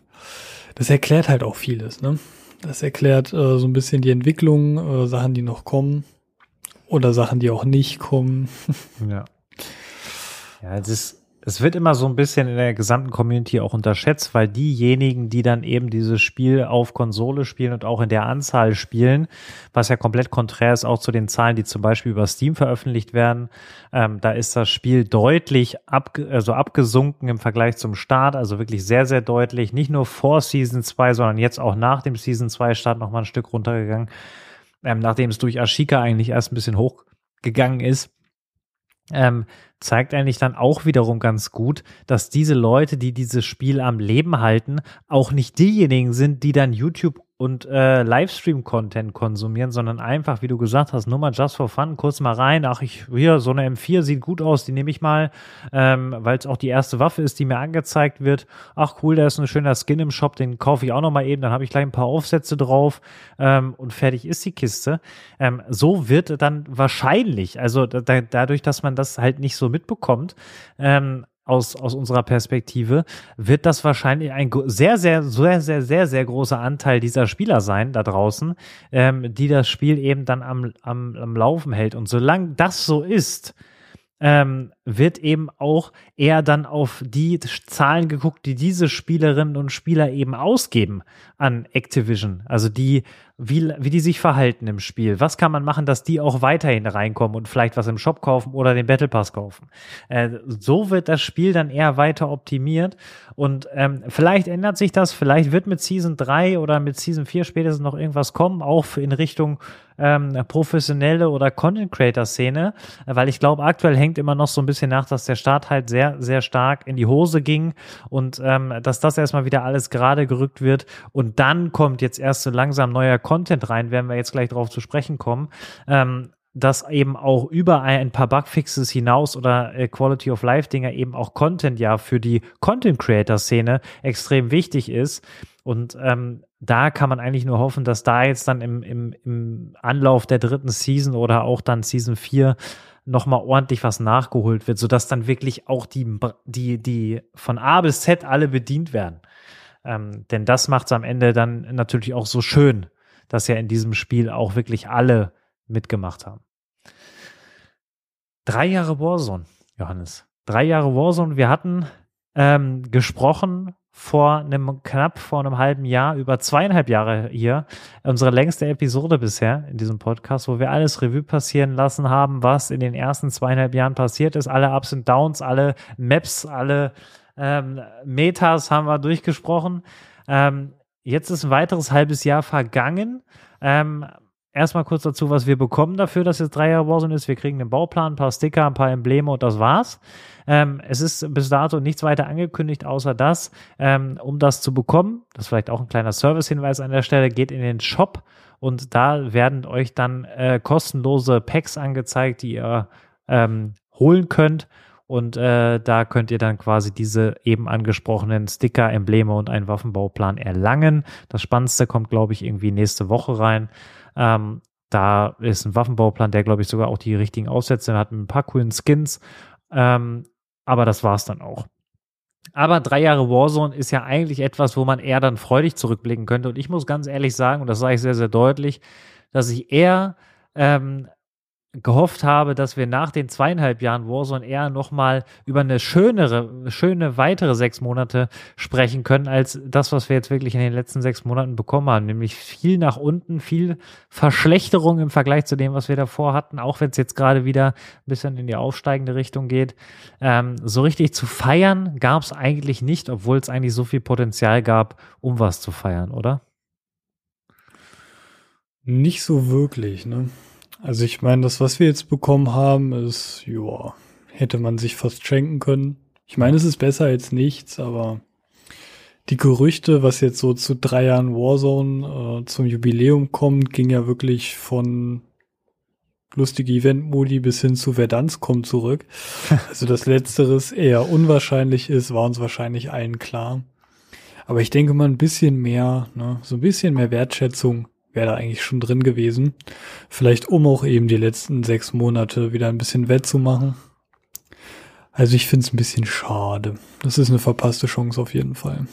das erklärt halt auch vieles, ne? Das erklärt äh, so ein bisschen die Entwicklung, äh, Sachen, die noch kommen oder Sachen, die auch nicht kommen. Ja. Ja, es ist, es wird immer so ein bisschen in der gesamten Community auch unterschätzt, weil diejenigen, die dann eben dieses Spiel auf Konsole spielen und auch in der Anzahl spielen, was ja komplett konträr ist auch zu den Zahlen, die zum Beispiel über Steam veröffentlicht werden, ähm, da ist das Spiel deutlich ab, also abgesunken im Vergleich zum Start, also wirklich sehr, sehr deutlich, nicht nur vor Season 2, sondern jetzt auch nach dem Season 2 Start nochmal ein Stück runtergegangen, ähm, nachdem es durch Ashika eigentlich erst ein bisschen hochgegangen ist ähm, zeigt eigentlich dann auch wiederum ganz gut, dass diese Leute, die dieses Spiel am Leben halten, auch nicht diejenigen sind, die dann YouTube und äh, Livestream-Content konsumieren, sondern einfach, wie du gesagt hast, nur mal just for fun, kurz mal rein, ach, ich, hier, so eine M4 sieht gut aus, die nehme ich mal, ähm, weil es auch die erste Waffe ist, die mir angezeigt wird. Ach cool, da ist ein schöner Skin im Shop, den kaufe ich auch noch mal eben, dann habe ich gleich ein paar Aufsätze drauf ähm, und fertig ist die Kiste. Ähm, so wird dann wahrscheinlich, also da, dadurch, dass man das halt nicht so mitbekommt, ähm, aus, aus unserer Perspektive, wird das wahrscheinlich ein sehr, sehr, sehr, sehr, sehr, sehr großer Anteil dieser Spieler sein da draußen, ähm, die das Spiel eben dann am, am, am Laufen hält. Und solange das so ist, ähm, wird eben auch eher dann auf die Zahlen geguckt, die diese Spielerinnen und Spieler eben ausgeben an Activision. Also die, wie, wie die sich verhalten im Spiel. Was kann man machen, dass die auch weiterhin reinkommen und vielleicht was im Shop kaufen oder den Battle Pass kaufen. Äh, so wird das Spiel dann eher weiter optimiert und ähm, vielleicht ändert sich das, vielleicht wird mit Season 3 oder mit Season 4 spätestens noch irgendwas kommen, auch in Richtung ähm, professionelle oder Content Creator Szene, weil ich glaube, aktuell hängt immer noch so ein bisschen nach, dass der Start halt sehr, sehr stark in die Hose ging und ähm, dass das erstmal wieder alles gerade gerückt wird und dann kommt jetzt erst so langsam neuer Content rein, werden wir jetzt gleich darauf zu sprechen kommen. Ähm, dass eben auch über ein paar Bugfixes hinaus oder äh, Quality of Life Dinger eben auch Content ja für die Content Creator Szene extrem wichtig ist. Und ähm, da kann man eigentlich nur hoffen, dass da jetzt dann im, im, im Anlauf der dritten Season oder auch dann Season 4 nochmal ordentlich was nachgeholt wird, sodass dann wirklich auch die, die, die von A bis Z alle bedient werden. Ähm, denn das macht es am Ende dann natürlich auch so schön, dass ja in diesem Spiel auch wirklich alle mitgemacht haben. Drei Jahre Warzone, Johannes. Drei Jahre Warzone. Wir hatten ähm, gesprochen vor einem knapp vor einem halben Jahr über zweieinhalb Jahre hier unsere längste Episode bisher in diesem Podcast, wo wir alles Revue passieren lassen haben, was in den ersten zweieinhalb Jahren passiert ist, alle Ups und Downs, alle Maps, alle ähm, Metas haben wir durchgesprochen. Ähm, jetzt ist ein weiteres halbes Jahr vergangen. Ähm, erstmal kurz dazu, was wir bekommen dafür, dass jetzt drei Jahre Warzone ist. Wir kriegen einen Bauplan, ein paar Sticker, ein paar Embleme und das war's. Ähm, es ist bis dato nichts weiter angekündigt, außer das, ähm, um das zu bekommen, das ist vielleicht auch ein kleiner Service-Hinweis an der Stelle, geht in den Shop und da werden euch dann äh, kostenlose Packs angezeigt, die ihr ähm, holen könnt. Und äh, da könnt ihr dann quasi diese eben angesprochenen Sticker, Embleme und einen Waffenbauplan erlangen. Das Spannendste kommt, glaube ich, irgendwie nächste Woche rein. Ähm, da ist ein Waffenbauplan, der, glaube ich, sogar auch die richtigen Aussätze hat mit ein paar coolen Skins. Ähm, aber das war's dann auch. Aber drei Jahre Warzone ist ja eigentlich etwas, wo man eher dann freudig zurückblicken könnte. Und ich muss ganz ehrlich sagen, und das sage ich sehr, sehr deutlich, dass ich eher ähm, gehofft habe, dass wir nach den zweieinhalb Jahren Warzone eher nochmal über eine schönere, schöne weitere sechs Monate sprechen können, als das, was wir jetzt wirklich in den letzten sechs Monaten bekommen haben. Nämlich viel nach unten, viel Verschlechterung im Vergleich zu dem, was wir davor hatten, auch wenn es jetzt gerade wieder ein bisschen in die aufsteigende Richtung geht. Ähm, so richtig zu feiern gab es eigentlich nicht, obwohl es eigentlich so viel Potenzial gab, um was zu feiern, oder? Nicht so wirklich, ne? Also ich meine, das, was wir jetzt bekommen haben, ist, ja, hätte man sich fast schenken können. Ich meine, es ist besser als nichts, aber die Gerüchte, was jetzt so zu drei Jahren Warzone äh, zum Jubiläum kommt, ging ja wirklich von lustige Event-Modi bis hin zu Verdansk kommt zurück. Also das Letzteres eher unwahrscheinlich ist, war uns wahrscheinlich allen klar. Aber ich denke mal ein bisschen mehr, ne, so ein bisschen mehr Wertschätzung wäre da eigentlich schon drin gewesen. Vielleicht um auch eben die letzten sechs Monate wieder ein bisschen wettzumachen. Also ich finde es ein bisschen schade. Das ist eine verpasste Chance auf jeden Fall.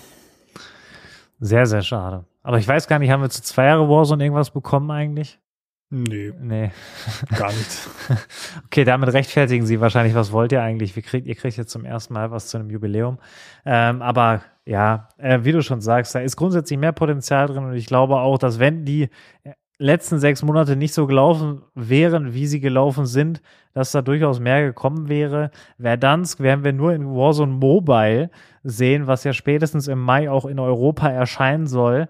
Sehr, sehr schade. Aber ich weiß gar nicht, haben wir zu zwei Jahre Warzone irgendwas bekommen eigentlich? Nee. Nee. Gar nichts. okay, damit rechtfertigen Sie wahrscheinlich, was wollt ihr eigentlich? Wir kriegt, ihr kriegt jetzt zum ersten Mal was zu einem Jubiläum. Ähm, aber ja, äh, wie du schon sagst, da ist grundsätzlich mehr Potenzial drin und ich glaube auch, dass wenn die letzten sechs Monate nicht so gelaufen wären, wie sie gelaufen sind, dass da durchaus mehr gekommen wäre. Verdansk werden wir nur in Warzone Mobile sehen, was ja spätestens im Mai auch in Europa erscheinen soll.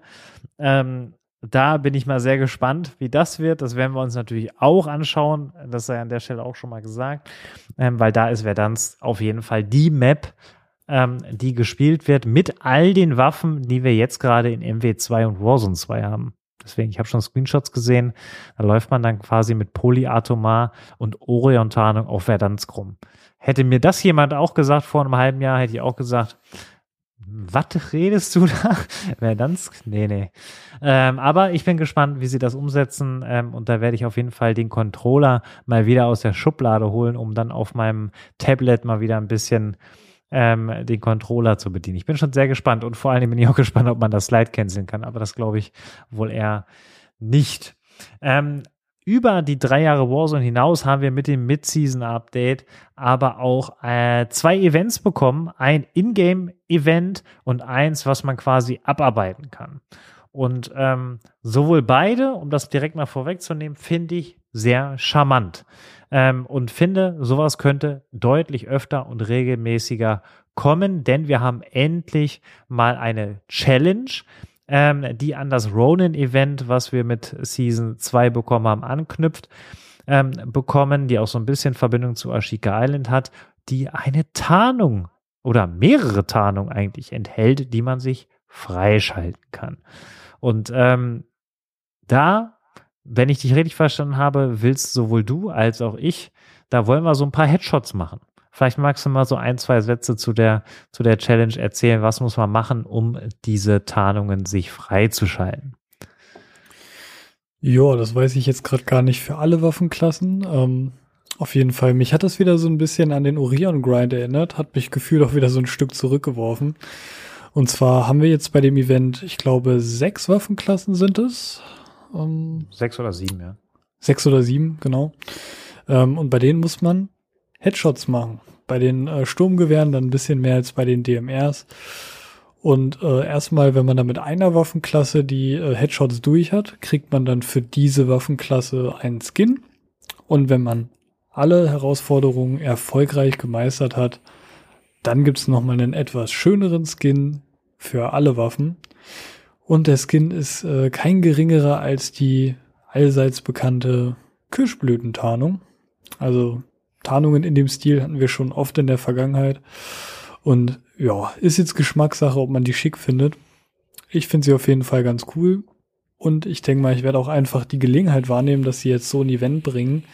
Ähm, da bin ich mal sehr gespannt, wie das wird. Das werden wir uns natürlich auch anschauen. Das sei an der Stelle auch schon mal gesagt, ähm, weil da ist Verdansk auf jeden Fall die Map, ähm, die gespielt wird mit all den Waffen, die wir jetzt gerade in MW2 und Warzone 2 haben. Deswegen, ich habe schon Screenshots gesehen. Da läuft man dann quasi mit Polyatomar und Orion-Tarnung auf Verdansk rum. Hätte mir das jemand auch gesagt vor einem halben Jahr, hätte ich auch gesagt, was redest du da? Verdansk? Nee, nee. Ähm, aber ich bin gespannt, wie sie das umsetzen. Ähm, und da werde ich auf jeden Fall den Controller mal wieder aus der Schublade holen, um dann auf meinem Tablet mal wieder ein bisschen ähm, den Controller zu bedienen. Ich bin schon sehr gespannt und vor allem bin ich auch gespannt, ob man das Slide canceln kann, aber das glaube ich wohl eher nicht. Ähm, über die drei Jahre Warzone hinaus haben wir mit dem Mid-Season-Update aber auch äh, zwei Events bekommen. Ein Ingame-Event und eins, was man quasi abarbeiten kann. Und ähm, sowohl beide, um das direkt mal vorwegzunehmen, finde ich sehr charmant ähm, und finde, sowas könnte deutlich öfter und regelmäßiger kommen, denn wir haben endlich mal eine Challenge, ähm, die an das Ronin-Event, was wir mit Season 2 bekommen haben, anknüpft, ähm, bekommen, die auch so ein bisschen Verbindung zu Ashika Island hat, die eine Tarnung oder mehrere Tarnungen eigentlich enthält, die man sich freischalten kann. Und ähm, da wenn ich dich richtig verstanden habe, willst sowohl du als auch ich, da wollen wir so ein paar Headshots machen. Vielleicht magst du mal so ein, zwei Sätze zu der, zu der Challenge erzählen. Was muss man machen, um diese Tarnungen sich freizuschalten? Ja, das weiß ich jetzt gerade gar nicht für alle Waffenklassen. Ähm, auf jeden Fall. Mich hat das wieder so ein bisschen an den Orion Grind erinnert, hat mich gefühlt auch wieder so ein Stück zurückgeworfen. Und zwar haben wir jetzt bei dem Event, ich glaube, sechs Waffenklassen sind es. Ähm, sechs oder sieben, ja. Sechs oder sieben, genau. Ähm, und bei denen muss man Headshots machen. Bei den äh, Sturmgewehren dann ein bisschen mehr als bei den DMRs. Und äh, erstmal, wenn man dann mit einer Waffenklasse die äh, Headshots durch hat, kriegt man dann für diese Waffenklasse einen Skin. Und wenn man alle Herausforderungen erfolgreich gemeistert hat, dann gibt's nochmal einen etwas schöneren Skin für alle Waffen. Und der Skin ist äh, kein geringerer als die allseits bekannte Kirschblütentarnung. Also Tarnungen in dem Stil hatten wir schon oft in der Vergangenheit. Und ja, ist jetzt Geschmackssache, ob man die schick findet. Ich finde sie auf jeden Fall ganz cool. Und ich denke mal, ich werde auch einfach die Gelegenheit wahrnehmen, dass sie jetzt so ein Event bringen,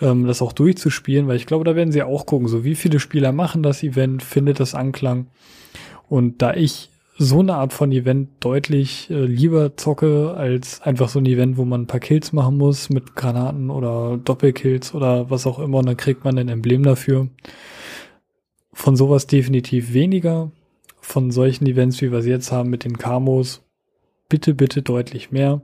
ähm, das auch durchzuspielen, weil ich glaube, da werden sie auch gucken, so wie viele Spieler machen das Event, findet das Anklang. Und da ich so eine Art von Event deutlich äh, lieber zocke als einfach so ein Event, wo man ein paar Kills machen muss mit Granaten oder Doppelkills oder was auch immer und dann kriegt man ein Emblem dafür. Von sowas definitiv weniger. Von solchen Events, wie wir sie jetzt haben mit den Camos, bitte, bitte deutlich mehr.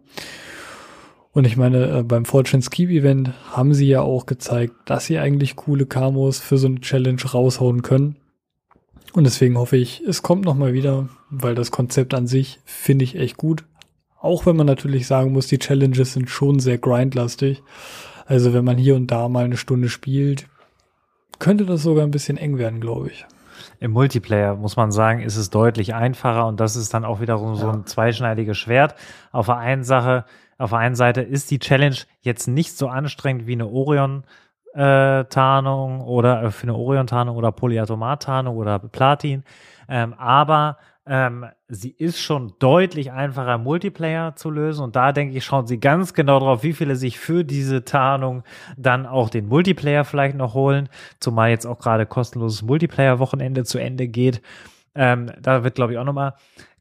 Und ich meine, äh, beim Fortune Ski Event haben sie ja auch gezeigt, dass sie eigentlich coole Camos für so eine Challenge raushauen können. Und deswegen hoffe ich, es kommt nochmal wieder, weil das Konzept an sich finde ich echt gut. Auch wenn man natürlich sagen muss, die Challenges sind schon sehr grindlastig. Also wenn man hier und da mal eine Stunde spielt, könnte das sogar ein bisschen eng werden, glaube ich. Im Multiplayer muss man sagen, ist es deutlich einfacher und das ist dann auch wiederum so ein zweischneidiges Schwert. Auf der einen Sache, auf der einen Seite ist die Challenge jetzt nicht so anstrengend wie eine Orion äh, Tarnung oder äh, für eine Orion-Tarnung oder Polyatomat-Tarnung oder Platin. Ähm, aber ähm, sie ist schon deutlich einfacher Multiplayer zu lösen und da denke ich, schauen sie ganz genau drauf, wie viele sich für diese Tarnung dann auch den Multiplayer vielleicht noch holen, zumal jetzt auch gerade kostenloses Multiplayer-Wochenende zu Ende geht. Ähm, da wird, glaube ich, auch nochmal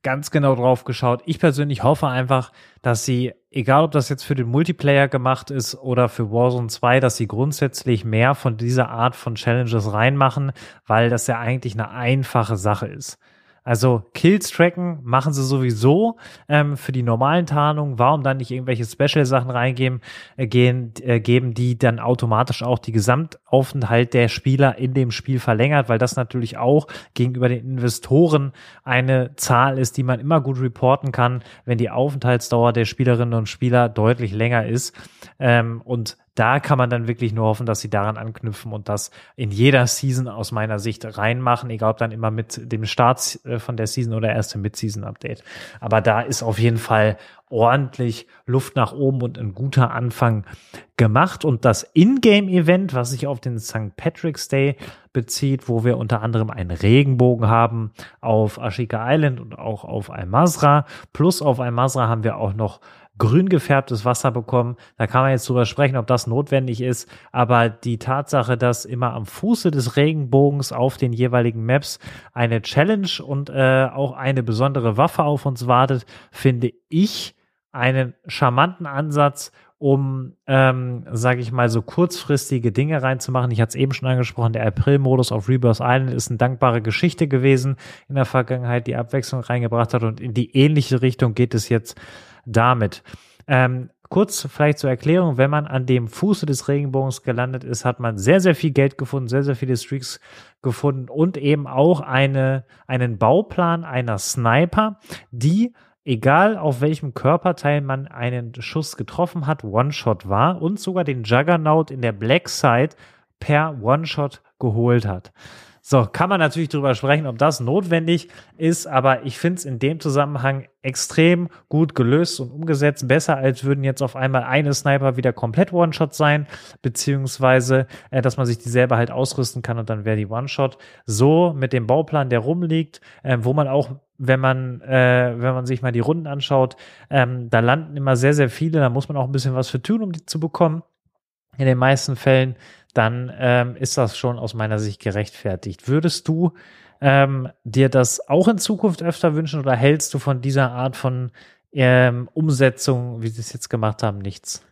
ganz genau drauf geschaut. Ich persönlich hoffe einfach, dass sie, egal ob das jetzt für den Multiplayer gemacht ist oder für Warzone 2, dass sie grundsätzlich mehr von dieser Art von Challenges reinmachen, weil das ja eigentlich eine einfache Sache ist. Also Kills tracken machen sie sowieso ähm, für die normalen Tarnungen. Warum dann nicht irgendwelche Special-Sachen reingeben, äh, gehen, äh, geben, die dann automatisch auch die Gesamtaufenthalt der Spieler in dem Spiel verlängert, weil das natürlich auch gegenüber den Investoren eine Zahl ist, die man immer gut reporten kann, wenn die Aufenthaltsdauer der Spielerinnen und Spieler deutlich länger ist. Ähm, und da kann man dann wirklich nur hoffen, dass sie daran anknüpfen und das in jeder Season aus meiner Sicht reinmachen, egal ob dann immer mit dem Start äh, von der Season oder erst im Mid-Season-Update. Aber da ist auf jeden Fall ordentlich Luft nach oben und ein guter Anfang gemacht. Und das Ingame-Event, was sich auf den St. Patrick's Day bezieht, wo wir unter anderem einen Regenbogen haben auf Ashika Island und auch auf Al-Mazra. Plus auf Al-Mazra haben wir auch noch grün gefärbtes Wasser bekommen. Da kann man jetzt drüber sprechen, ob das notwendig ist. Aber die Tatsache, dass immer am Fuße des Regenbogens auf den jeweiligen Maps eine Challenge und äh, auch eine besondere Waffe auf uns wartet, finde ich einen charmanten Ansatz, um, ähm, sage ich mal, so kurzfristige Dinge reinzumachen. Ich hatte es eben schon angesprochen, der April-Modus auf Rebirth Island ist eine dankbare Geschichte gewesen in der Vergangenheit, die Abwechslung reingebracht hat und in die ähnliche Richtung geht es jetzt damit. Ähm, kurz vielleicht zur Erklärung, wenn man an dem Fuße des Regenbogens gelandet ist, hat man sehr, sehr viel Geld gefunden, sehr, sehr viele Streaks gefunden und eben auch eine, einen Bauplan einer Sniper, die egal auf welchem Körperteil man einen Schuss getroffen hat, One-Shot war und sogar den Juggernaut in der Black Side per One-Shot geholt hat. So, kann man natürlich drüber sprechen, ob das notwendig ist, aber ich finde es in dem Zusammenhang extrem gut gelöst und umgesetzt. Besser als würden jetzt auf einmal eine Sniper wieder komplett One-Shot sein, beziehungsweise, äh, dass man sich die selber halt ausrüsten kann und dann wäre die One-Shot. So mit dem Bauplan, der rumliegt, äh, wo man auch wenn man, äh, wenn man sich mal die Runden anschaut, ähm, da landen immer sehr, sehr viele, da muss man auch ein bisschen was für tun, um die zu bekommen. In den meisten Fällen dann ähm, ist das schon aus meiner Sicht gerechtfertigt. Würdest du ähm, dir das auch in Zukunft öfter wünschen oder hältst du von dieser Art von ähm, Umsetzung, wie sie es jetzt gemacht haben, nichts?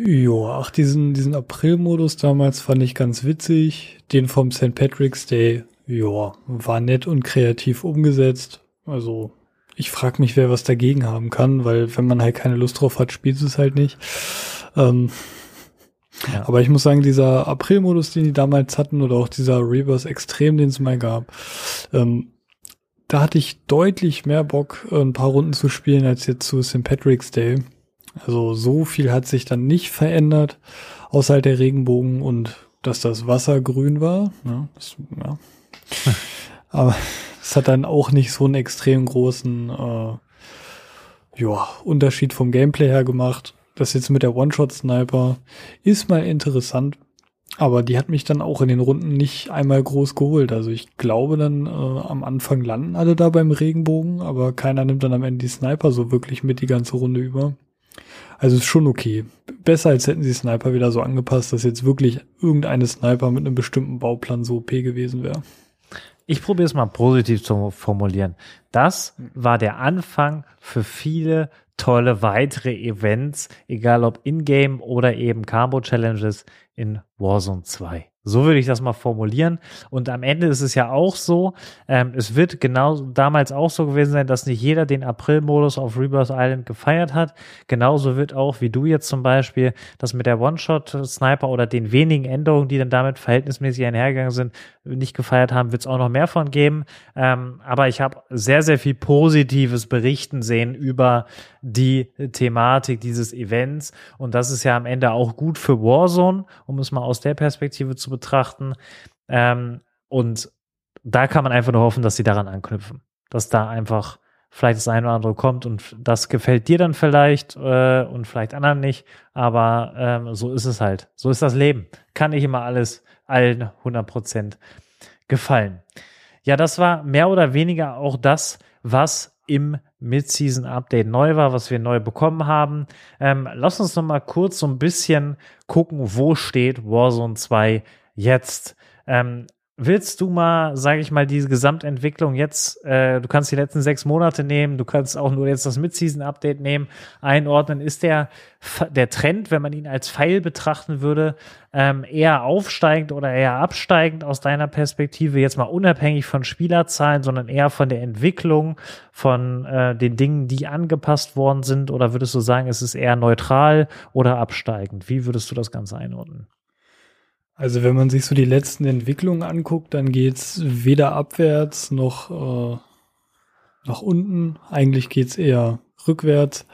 Ja, ach, diesen, diesen April-Modus damals fand ich ganz witzig. Den vom St. Patrick's Day, ja, war nett und kreativ umgesetzt. Also, ich frage mich, wer was dagegen haben kann, weil wenn man halt keine Lust drauf hat, spielt es halt nicht. Ähm, ja. Aber ich muss sagen, dieser April-Modus, den die damals hatten, oder auch dieser Reverse Extrem, den es mal gab, ähm, da hatte ich deutlich mehr Bock, ein paar Runden zu spielen, als jetzt zu St. Patrick's Day. Also so viel hat sich dann nicht verändert, außer halt der Regenbogen und dass das Wasser grün war. Ja, ne? das, ja. Aber es hat dann auch nicht so einen extrem großen äh, ja, Unterschied vom Gameplay her gemacht. Das jetzt mit der One-Shot-Sniper ist mal interessant. Aber die hat mich dann auch in den Runden nicht einmal groß geholt. Also ich glaube dann äh, am Anfang landen alle da beim Regenbogen, aber keiner nimmt dann am Ende die Sniper so wirklich mit die ganze Runde über. Also ist schon okay. Besser als hätten sie Sniper wieder so angepasst, dass jetzt wirklich irgendeine Sniper mit einem bestimmten Bauplan so OP gewesen wäre. Ich probiere es mal positiv zu formulieren. Das war der Anfang für viele tolle weitere Events, egal ob in-game oder eben Combo Challenges in Warzone 2. So würde ich das mal formulieren. Und am Ende ist es ja auch so, ähm, es wird genau damals auch so gewesen sein, dass nicht jeder den April-Modus auf Rebirth Island gefeiert hat. Genauso wird auch, wie du jetzt zum Beispiel, das mit der One-Shot-Sniper oder den wenigen Änderungen, die dann damit verhältnismäßig einhergegangen sind, nicht gefeiert haben, wird es auch noch mehr von geben. Ähm, aber ich habe sehr, sehr viel Positives berichten sehen über die Thematik dieses Events. Und das ist ja am Ende auch gut für Warzone, um es mal aus der Perspektive zu betrachten. Ähm, und da kann man einfach nur hoffen, dass sie daran anknüpfen. Dass da einfach vielleicht das eine oder andere kommt und das gefällt dir dann vielleicht äh, und vielleicht anderen nicht. Aber ähm, so ist es halt. So ist das Leben. Kann nicht immer alles allen 100 Prozent gefallen. Ja, das war mehr oder weniger auch das, was im Mid-Season-Update neu war, was wir neu bekommen haben. Ähm, lass uns noch mal kurz so ein bisschen gucken, wo steht Warzone 2 jetzt. Ähm, willst du mal, sage ich mal, diese Gesamtentwicklung jetzt, äh, du kannst die letzten sechs Monate nehmen, du kannst auch nur jetzt das Mid-Season-Update nehmen, einordnen, ist der, der Trend, wenn man ihn als Pfeil betrachten würde, ähm, eher aufsteigend oder eher absteigend aus deiner Perspektive, jetzt mal unabhängig von Spielerzahlen, sondern eher von der Entwicklung, von äh, den Dingen, die angepasst worden sind, oder würdest du sagen, es ist eher neutral oder absteigend? Wie würdest du das Ganze einordnen? Also wenn man sich so die letzten Entwicklungen anguckt, dann geht's weder abwärts noch äh, nach unten. Eigentlich geht's eher rückwärts.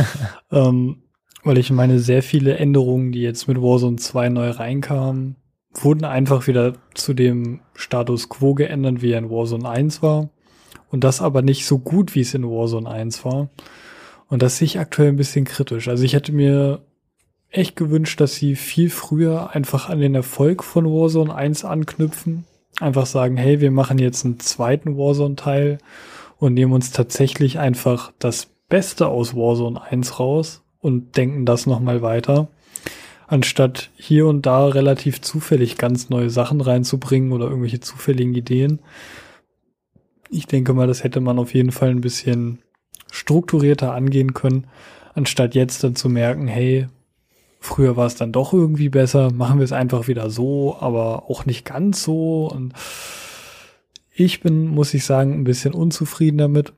ähm, weil ich meine, sehr viele Änderungen, die jetzt mit Warzone 2 neu reinkamen, wurden einfach wieder zu dem Status quo geändert, wie er in Warzone 1 war. Und das aber nicht so gut, wie es in Warzone 1 war. Und das sehe ich aktuell ein bisschen kritisch. Also ich hätte mir echt gewünscht, dass sie viel früher einfach an den Erfolg von Warzone 1 anknüpfen. Einfach sagen, hey, wir machen jetzt einen zweiten Warzone-Teil und nehmen uns tatsächlich einfach das Beste aus Warzone 1 raus und denken das nochmal weiter. Anstatt hier und da relativ zufällig ganz neue Sachen reinzubringen oder irgendwelche zufälligen Ideen. Ich denke mal, das hätte man auf jeden Fall ein bisschen strukturierter angehen können, anstatt jetzt dann zu merken, hey, Früher war es dann doch irgendwie besser, machen wir es einfach wieder so, aber auch nicht ganz so. Und ich bin, muss ich sagen, ein bisschen unzufrieden damit.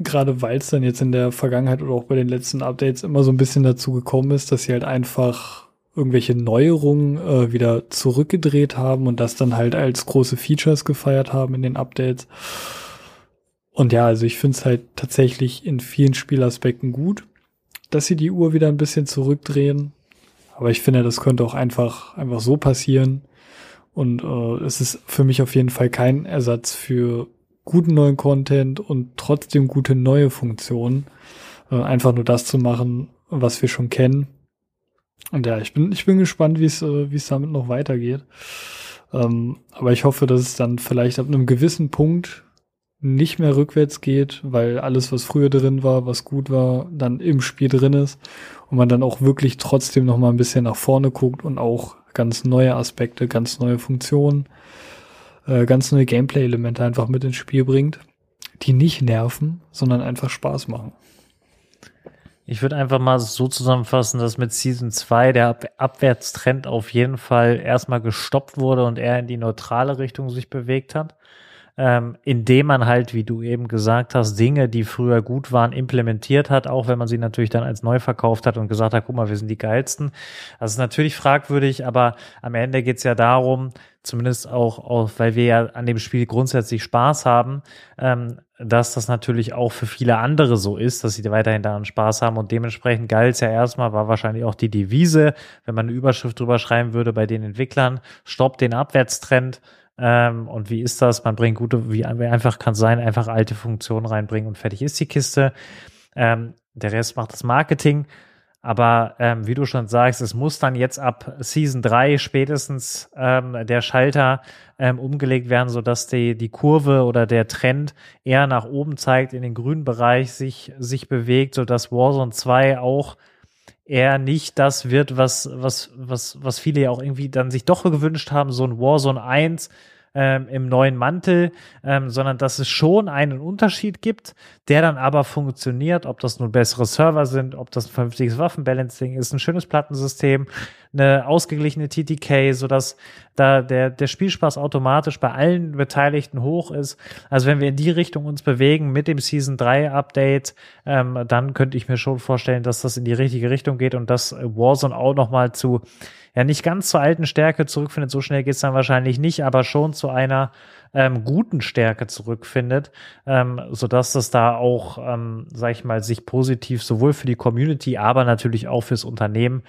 Gerade weil es dann jetzt in der Vergangenheit oder auch bei den letzten Updates immer so ein bisschen dazu gekommen ist, dass sie halt einfach irgendwelche Neuerungen äh, wieder zurückgedreht haben und das dann halt als große Features gefeiert haben in den Updates. Und ja, also ich finde es halt tatsächlich in vielen Spielaspekten gut, dass sie die Uhr wieder ein bisschen zurückdrehen. Aber ich finde, das könnte auch einfach, einfach so passieren. Und äh, es ist für mich auf jeden Fall kein Ersatz für guten neuen Content und trotzdem gute neue Funktionen. Äh, einfach nur das zu machen, was wir schon kennen. Und ja, ich bin, ich bin gespannt, wie es, äh, wie es damit noch weitergeht. Ähm, aber ich hoffe, dass es dann vielleicht ab einem gewissen Punkt nicht mehr rückwärts geht, weil alles, was früher drin war, was gut war, dann im Spiel drin ist und man dann auch wirklich trotzdem noch mal ein bisschen nach vorne guckt und auch ganz neue Aspekte, ganz neue Funktionen, äh, ganz neue Gameplay-Elemente einfach mit ins Spiel bringt, die nicht nerven, sondern einfach Spaß machen. Ich würde einfach mal so zusammenfassen, dass mit Season 2 der Ab Abwärtstrend auf jeden Fall erstmal gestoppt wurde und er in die neutrale Richtung sich bewegt hat ähm, indem man halt, wie du eben gesagt hast, Dinge, die früher gut waren, implementiert hat, auch wenn man sie natürlich dann als neu verkauft hat und gesagt hat, guck mal, wir sind die geilsten. Das ist natürlich fragwürdig, aber am Ende geht es ja darum, zumindest auch, auch, weil wir ja an dem Spiel grundsätzlich Spaß haben, ähm, dass das natürlich auch für viele andere so ist, dass sie weiterhin daran Spaß haben und dementsprechend galt es ja erstmal, war wahrscheinlich auch die Devise, wenn man eine Überschrift drüber schreiben würde bei den Entwicklern, stoppt den Abwärtstrend, ähm, und wie ist das? Man bringt gute, wie einfach kann sein, einfach alte Funktionen reinbringen und fertig ist die Kiste. Ähm, der Rest macht das Marketing. Aber ähm, wie du schon sagst, es muss dann jetzt ab Season 3 spätestens ähm, der Schalter ähm, umgelegt werden, sodass die, die Kurve oder der Trend eher nach oben zeigt, in den grünen Bereich sich, sich bewegt, sodass Warzone 2 auch eher nicht das wird, was, was, was, was viele ja auch irgendwie dann sich doch gewünscht haben, so ein Warzone 1 ähm, im neuen Mantel, ähm, sondern dass es schon einen Unterschied gibt, der dann aber funktioniert, ob das nun bessere Server sind, ob das ein vernünftiges Waffenbalancing ist, ein schönes Plattensystem, eine ausgeglichene TTK, sodass da der, der Spielspaß automatisch bei allen Beteiligten hoch ist. Also wenn wir in die Richtung uns bewegen mit dem Season 3 Update, ähm, dann könnte ich mir schon vorstellen, dass das in die richtige Richtung geht und dass Warzone auch nochmal zu ja nicht ganz zur alten Stärke zurückfindet. So schnell geht's dann wahrscheinlich nicht, aber schon zu einer ähm, guten Stärke zurückfindet, ähm, sodass das da auch, ähm, sag ich mal, sich positiv sowohl für die Community, aber natürlich auch fürs Unternehmen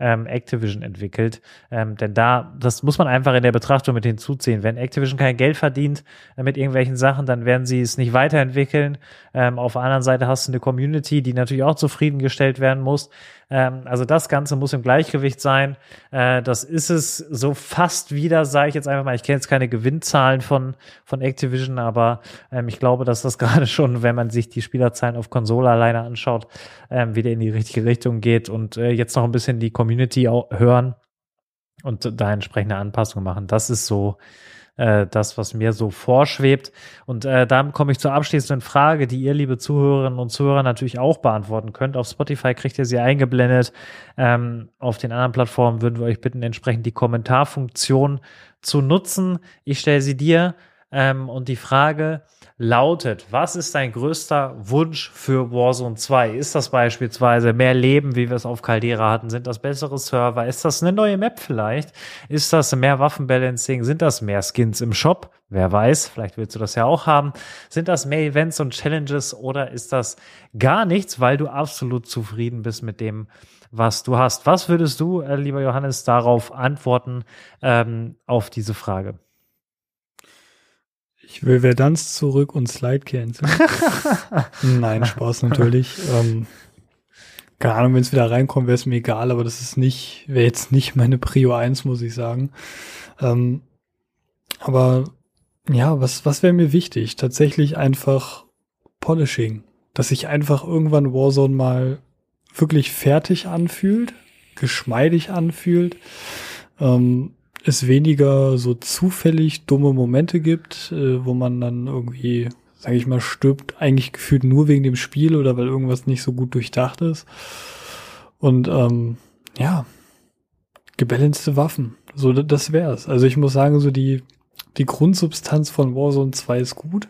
ähm, Activision entwickelt. Ähm, denn da, das muss man einfach in der Betrachtung mit hinzuziehen. Wenn Activision kein Geld verdient äh, mit irgendwelchen Sachen, dann werden sie es nicht weiterentwickeln. Ähm, auf der anderen Seite hast du eine Community, die natürlich auch zufriedengestellt werden muss. Ähm, also das Ganze muss im Gleichgewicht sein. Äh, das ist es so fast wieder, sage ich jetzt einfach mal. Ich kenne jetzt keine Gewinnzahlen von, von Activision, aber ähm, ich glaube, dass das gerade schon, wenn man sich die Spielerzahlen auf Konsole alleine anschaut, ähm, wieder in die richtige Richtung geht und äh, jetzt noch ein bisschen die Community hören und da entsprechende Anpassungen machen. Das ist so äh, das, was mir so vorschwebt. Und äh, damit komme ich zur abschließenden Frage, die ihr, liebe Zuhörerinnen und Zuhörer, natürlich auch beantworten könnt. Auf Spotify kriegt ihr sie eingeblendet. Ähm, auf den anderen Plattformen würden wir euch bitten, entsprechend die Kommentarfunktion zu nutzen. Ich stelle sie dir. Ähm, und die Frage, lautet, was ist dein größter Wunsch für Warzone 2? Ist das beispielsweise mehr Leben, wie wir es auf Caldera hatten? Sind das bessere Server? Ist das eine neue Map vielleicht? Ist das mehr Waffenbalancing? Sind das mehr Skins im Shop? Wer weiß, vielleicht willst du das ja auch haben. Sind das mehr Events und Challenges oder ist das gar nichts, weil du absolut zufrieden bist mit dem, was du hast? Was würdest du, äh, lieber Johannes, darauf antworten, ähm, auf diese Frage? Ich will Verdans zurück und Slide canceln. Nein, Spaß natürlich. Ähm, keine Ahnung, wenn es wieder reinkommt, wäre es mir egal, aber das ist nicht, wäre jetzt nicht meine Prio 1, muss ich sagen. Ähm, aber ja, was, was wäre mir wichtig? Tatsächlich einfach Polishing. Dass sich einfach irgendwann Warzone mal wirklich fertig anfühlt, geschmeidig anfühlt. Ähm, es weniger so zufällig dumme Momente gibt, äh, wo man dann irgendwie, sage ich mal, stirbt, eigentlich gefühlt nur wegen dem Spiel oder weil irgendwas nicht so gut durchdacht ist. Und ähm, ja, gebalancete Waffen. So, das wär's. Also ich muss sagen, so die, die Grundsubstanz von Warzone 2 ist gut.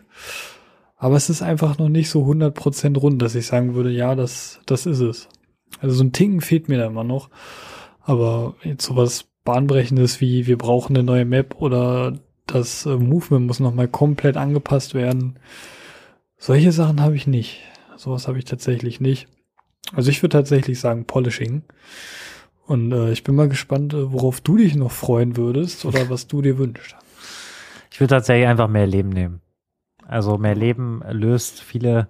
Aber es ist einfach noch nicht so 100% rund, dass ich sagen würde, ja, das, das ist es. Also so ein Tinken fehlt mir da immer noch. Aber jetzt sowas bahnbrechendes wie wir brauchen eine neue Map oder das äh, Movement muss nochmal komplett angepasst werden. Solche Sachen habe ich nicht. Sowas habe ich tatsächlich nicht. Also ich würde tatsächlich sagen Polishing. Und äh, ich bin mal gespannt, äh, worauf du dich noch freuen würdest oder was du dir wünschst. Ich würde tatsächlich einfach mehr Leben nehmen. Also mehr Leben löst viele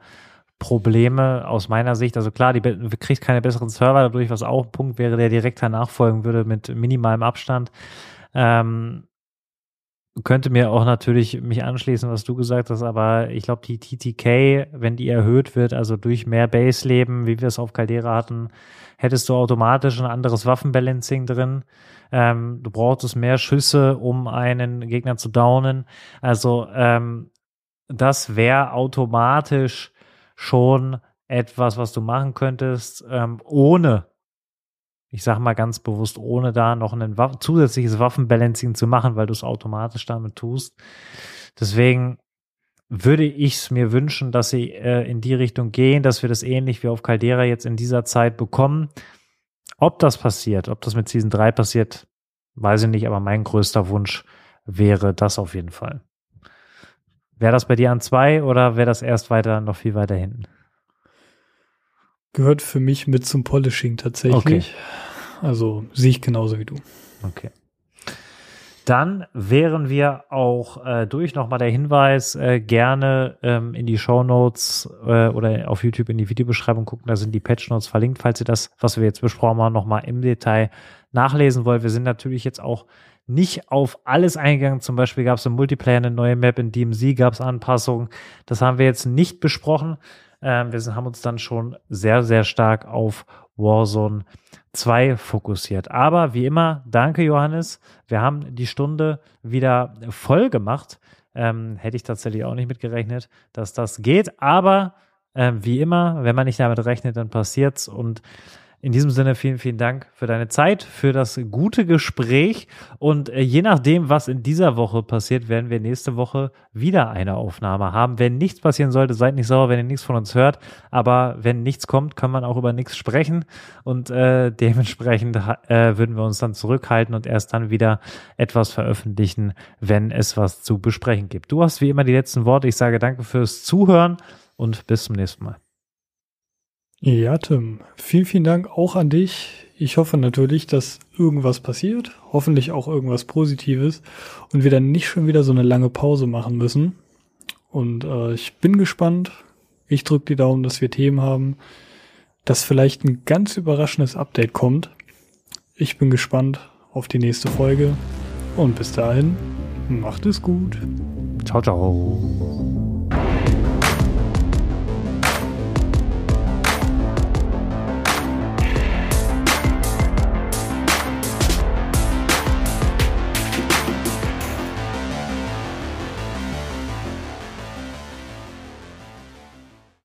Probleme aus meiner Sicht. Also klar, die du kriegst keine besseren Server dadurch, was auch ein Punkt wäre, der direkt danach folgen würde mit minimalem Abstand. Ähm, könnte mir auch natürlich mich anschließen, was du gesagt hast, aber ich glaube, die TTK, wenn die erhöht wird, also durch mehr Base-Leben, wie wir es auf Caldera hatten, hättest du automatisch ein anderes Waffenbalancing drin. Ähm, du brauchtest mehr Schüsse, um einen Gegner zu downen. Also ähm, das wäre automatisch schon etwas, was du machen könntest, ähm, ohne, ich sag mal ganz bewusst, ohne da noch ein Waff zusätzliches Waffenbalancing zu machen, weil du es automatisch damit tust. Deswegen würde ich es mir wünschen, dass sie äh, in die Richtung gehen, dass wir das ähnlich wie auf Caldera jetzt in dieser Zeit bekommen. Ob das passiert, ob das mit Season 3 passiert, weiß ich nicht, aber mein größter Wunsch wäre das auf jeden Fall. Wäre das bei dir an zwei oder wäre das erst weiter, noch viel weiter hinten? Gehört für mich mit zum Polishing tatsächlich. Okay. Also sehe ich genauso wie du. Okay. Dann wären wir auch äh, durch. Nochmal der Hinweis, äh, gerne ähm, in die Show Notes äh, oder auf YouTube in die Videobeschreibung gucken. Da sind die Patch Notes verlinkt, falls ihr das, was wir jetzt besprochen haben, nochmal im Detail nachlesen wollt. Wir sind natürlich jetzt auch nicht auf alles eingegangen. Zum Beispiel gab es im Multiplayer eine neue Map, in DMZ gab es Anpassungen. Das haben wir jetzt nicht besprochen. Ähm, wir haben uns dann schon sehr, sehr stark auf Warzone 2 fokussiert. Aber wie immer, danke Johannes. Wir haben die Stunde wieder voll gemacht. Ähm, hätte ich tatsächlich auch nicht mitgerechnet, dass das geht. Aber ähm, wie immer, wenn man nicht damit rechnet, dann passiert's. Und in diesem Sinne vielen, vielen Dank für deine Zeit, für das gute Gespräch und äh, je nachdem, was in dieser Woche passiert, werden wir nächste Woche wieder eine Aufnahme haben. Wenn nichts passieren sollte, seid nicht sauer, wenn ihr nichts von uns hört, aber wenn nichts kommt, kann man auch über nichts sprechen und äh, dementsprechend äh, würden wir uns dann zurückhalten und erst dann wieder etwas veröffentlichen, wenn es was zu besprechen gibt. Du hast wie immer die letzten Worte. Ich sage danke fürs Zuhören und bis zum nächsten Mal. Ja, Tim, vielen, vielen Dank auch an dich. Ich hoffe natürlich, dass irgendwas passiert, hoffentlich auch irgendwas Positives und wir dann nicht schon wieder so eine lange Pause machen müssen. Und äh, ich bin gespannt. Ich drücke die Daumen, dass wir Themen haben, dass vielleicht ein ganz überraschendes Update kommt. Ich bin gespannt auf die nächste Folge und bis dahin, macht es gut. Ciao, ciao.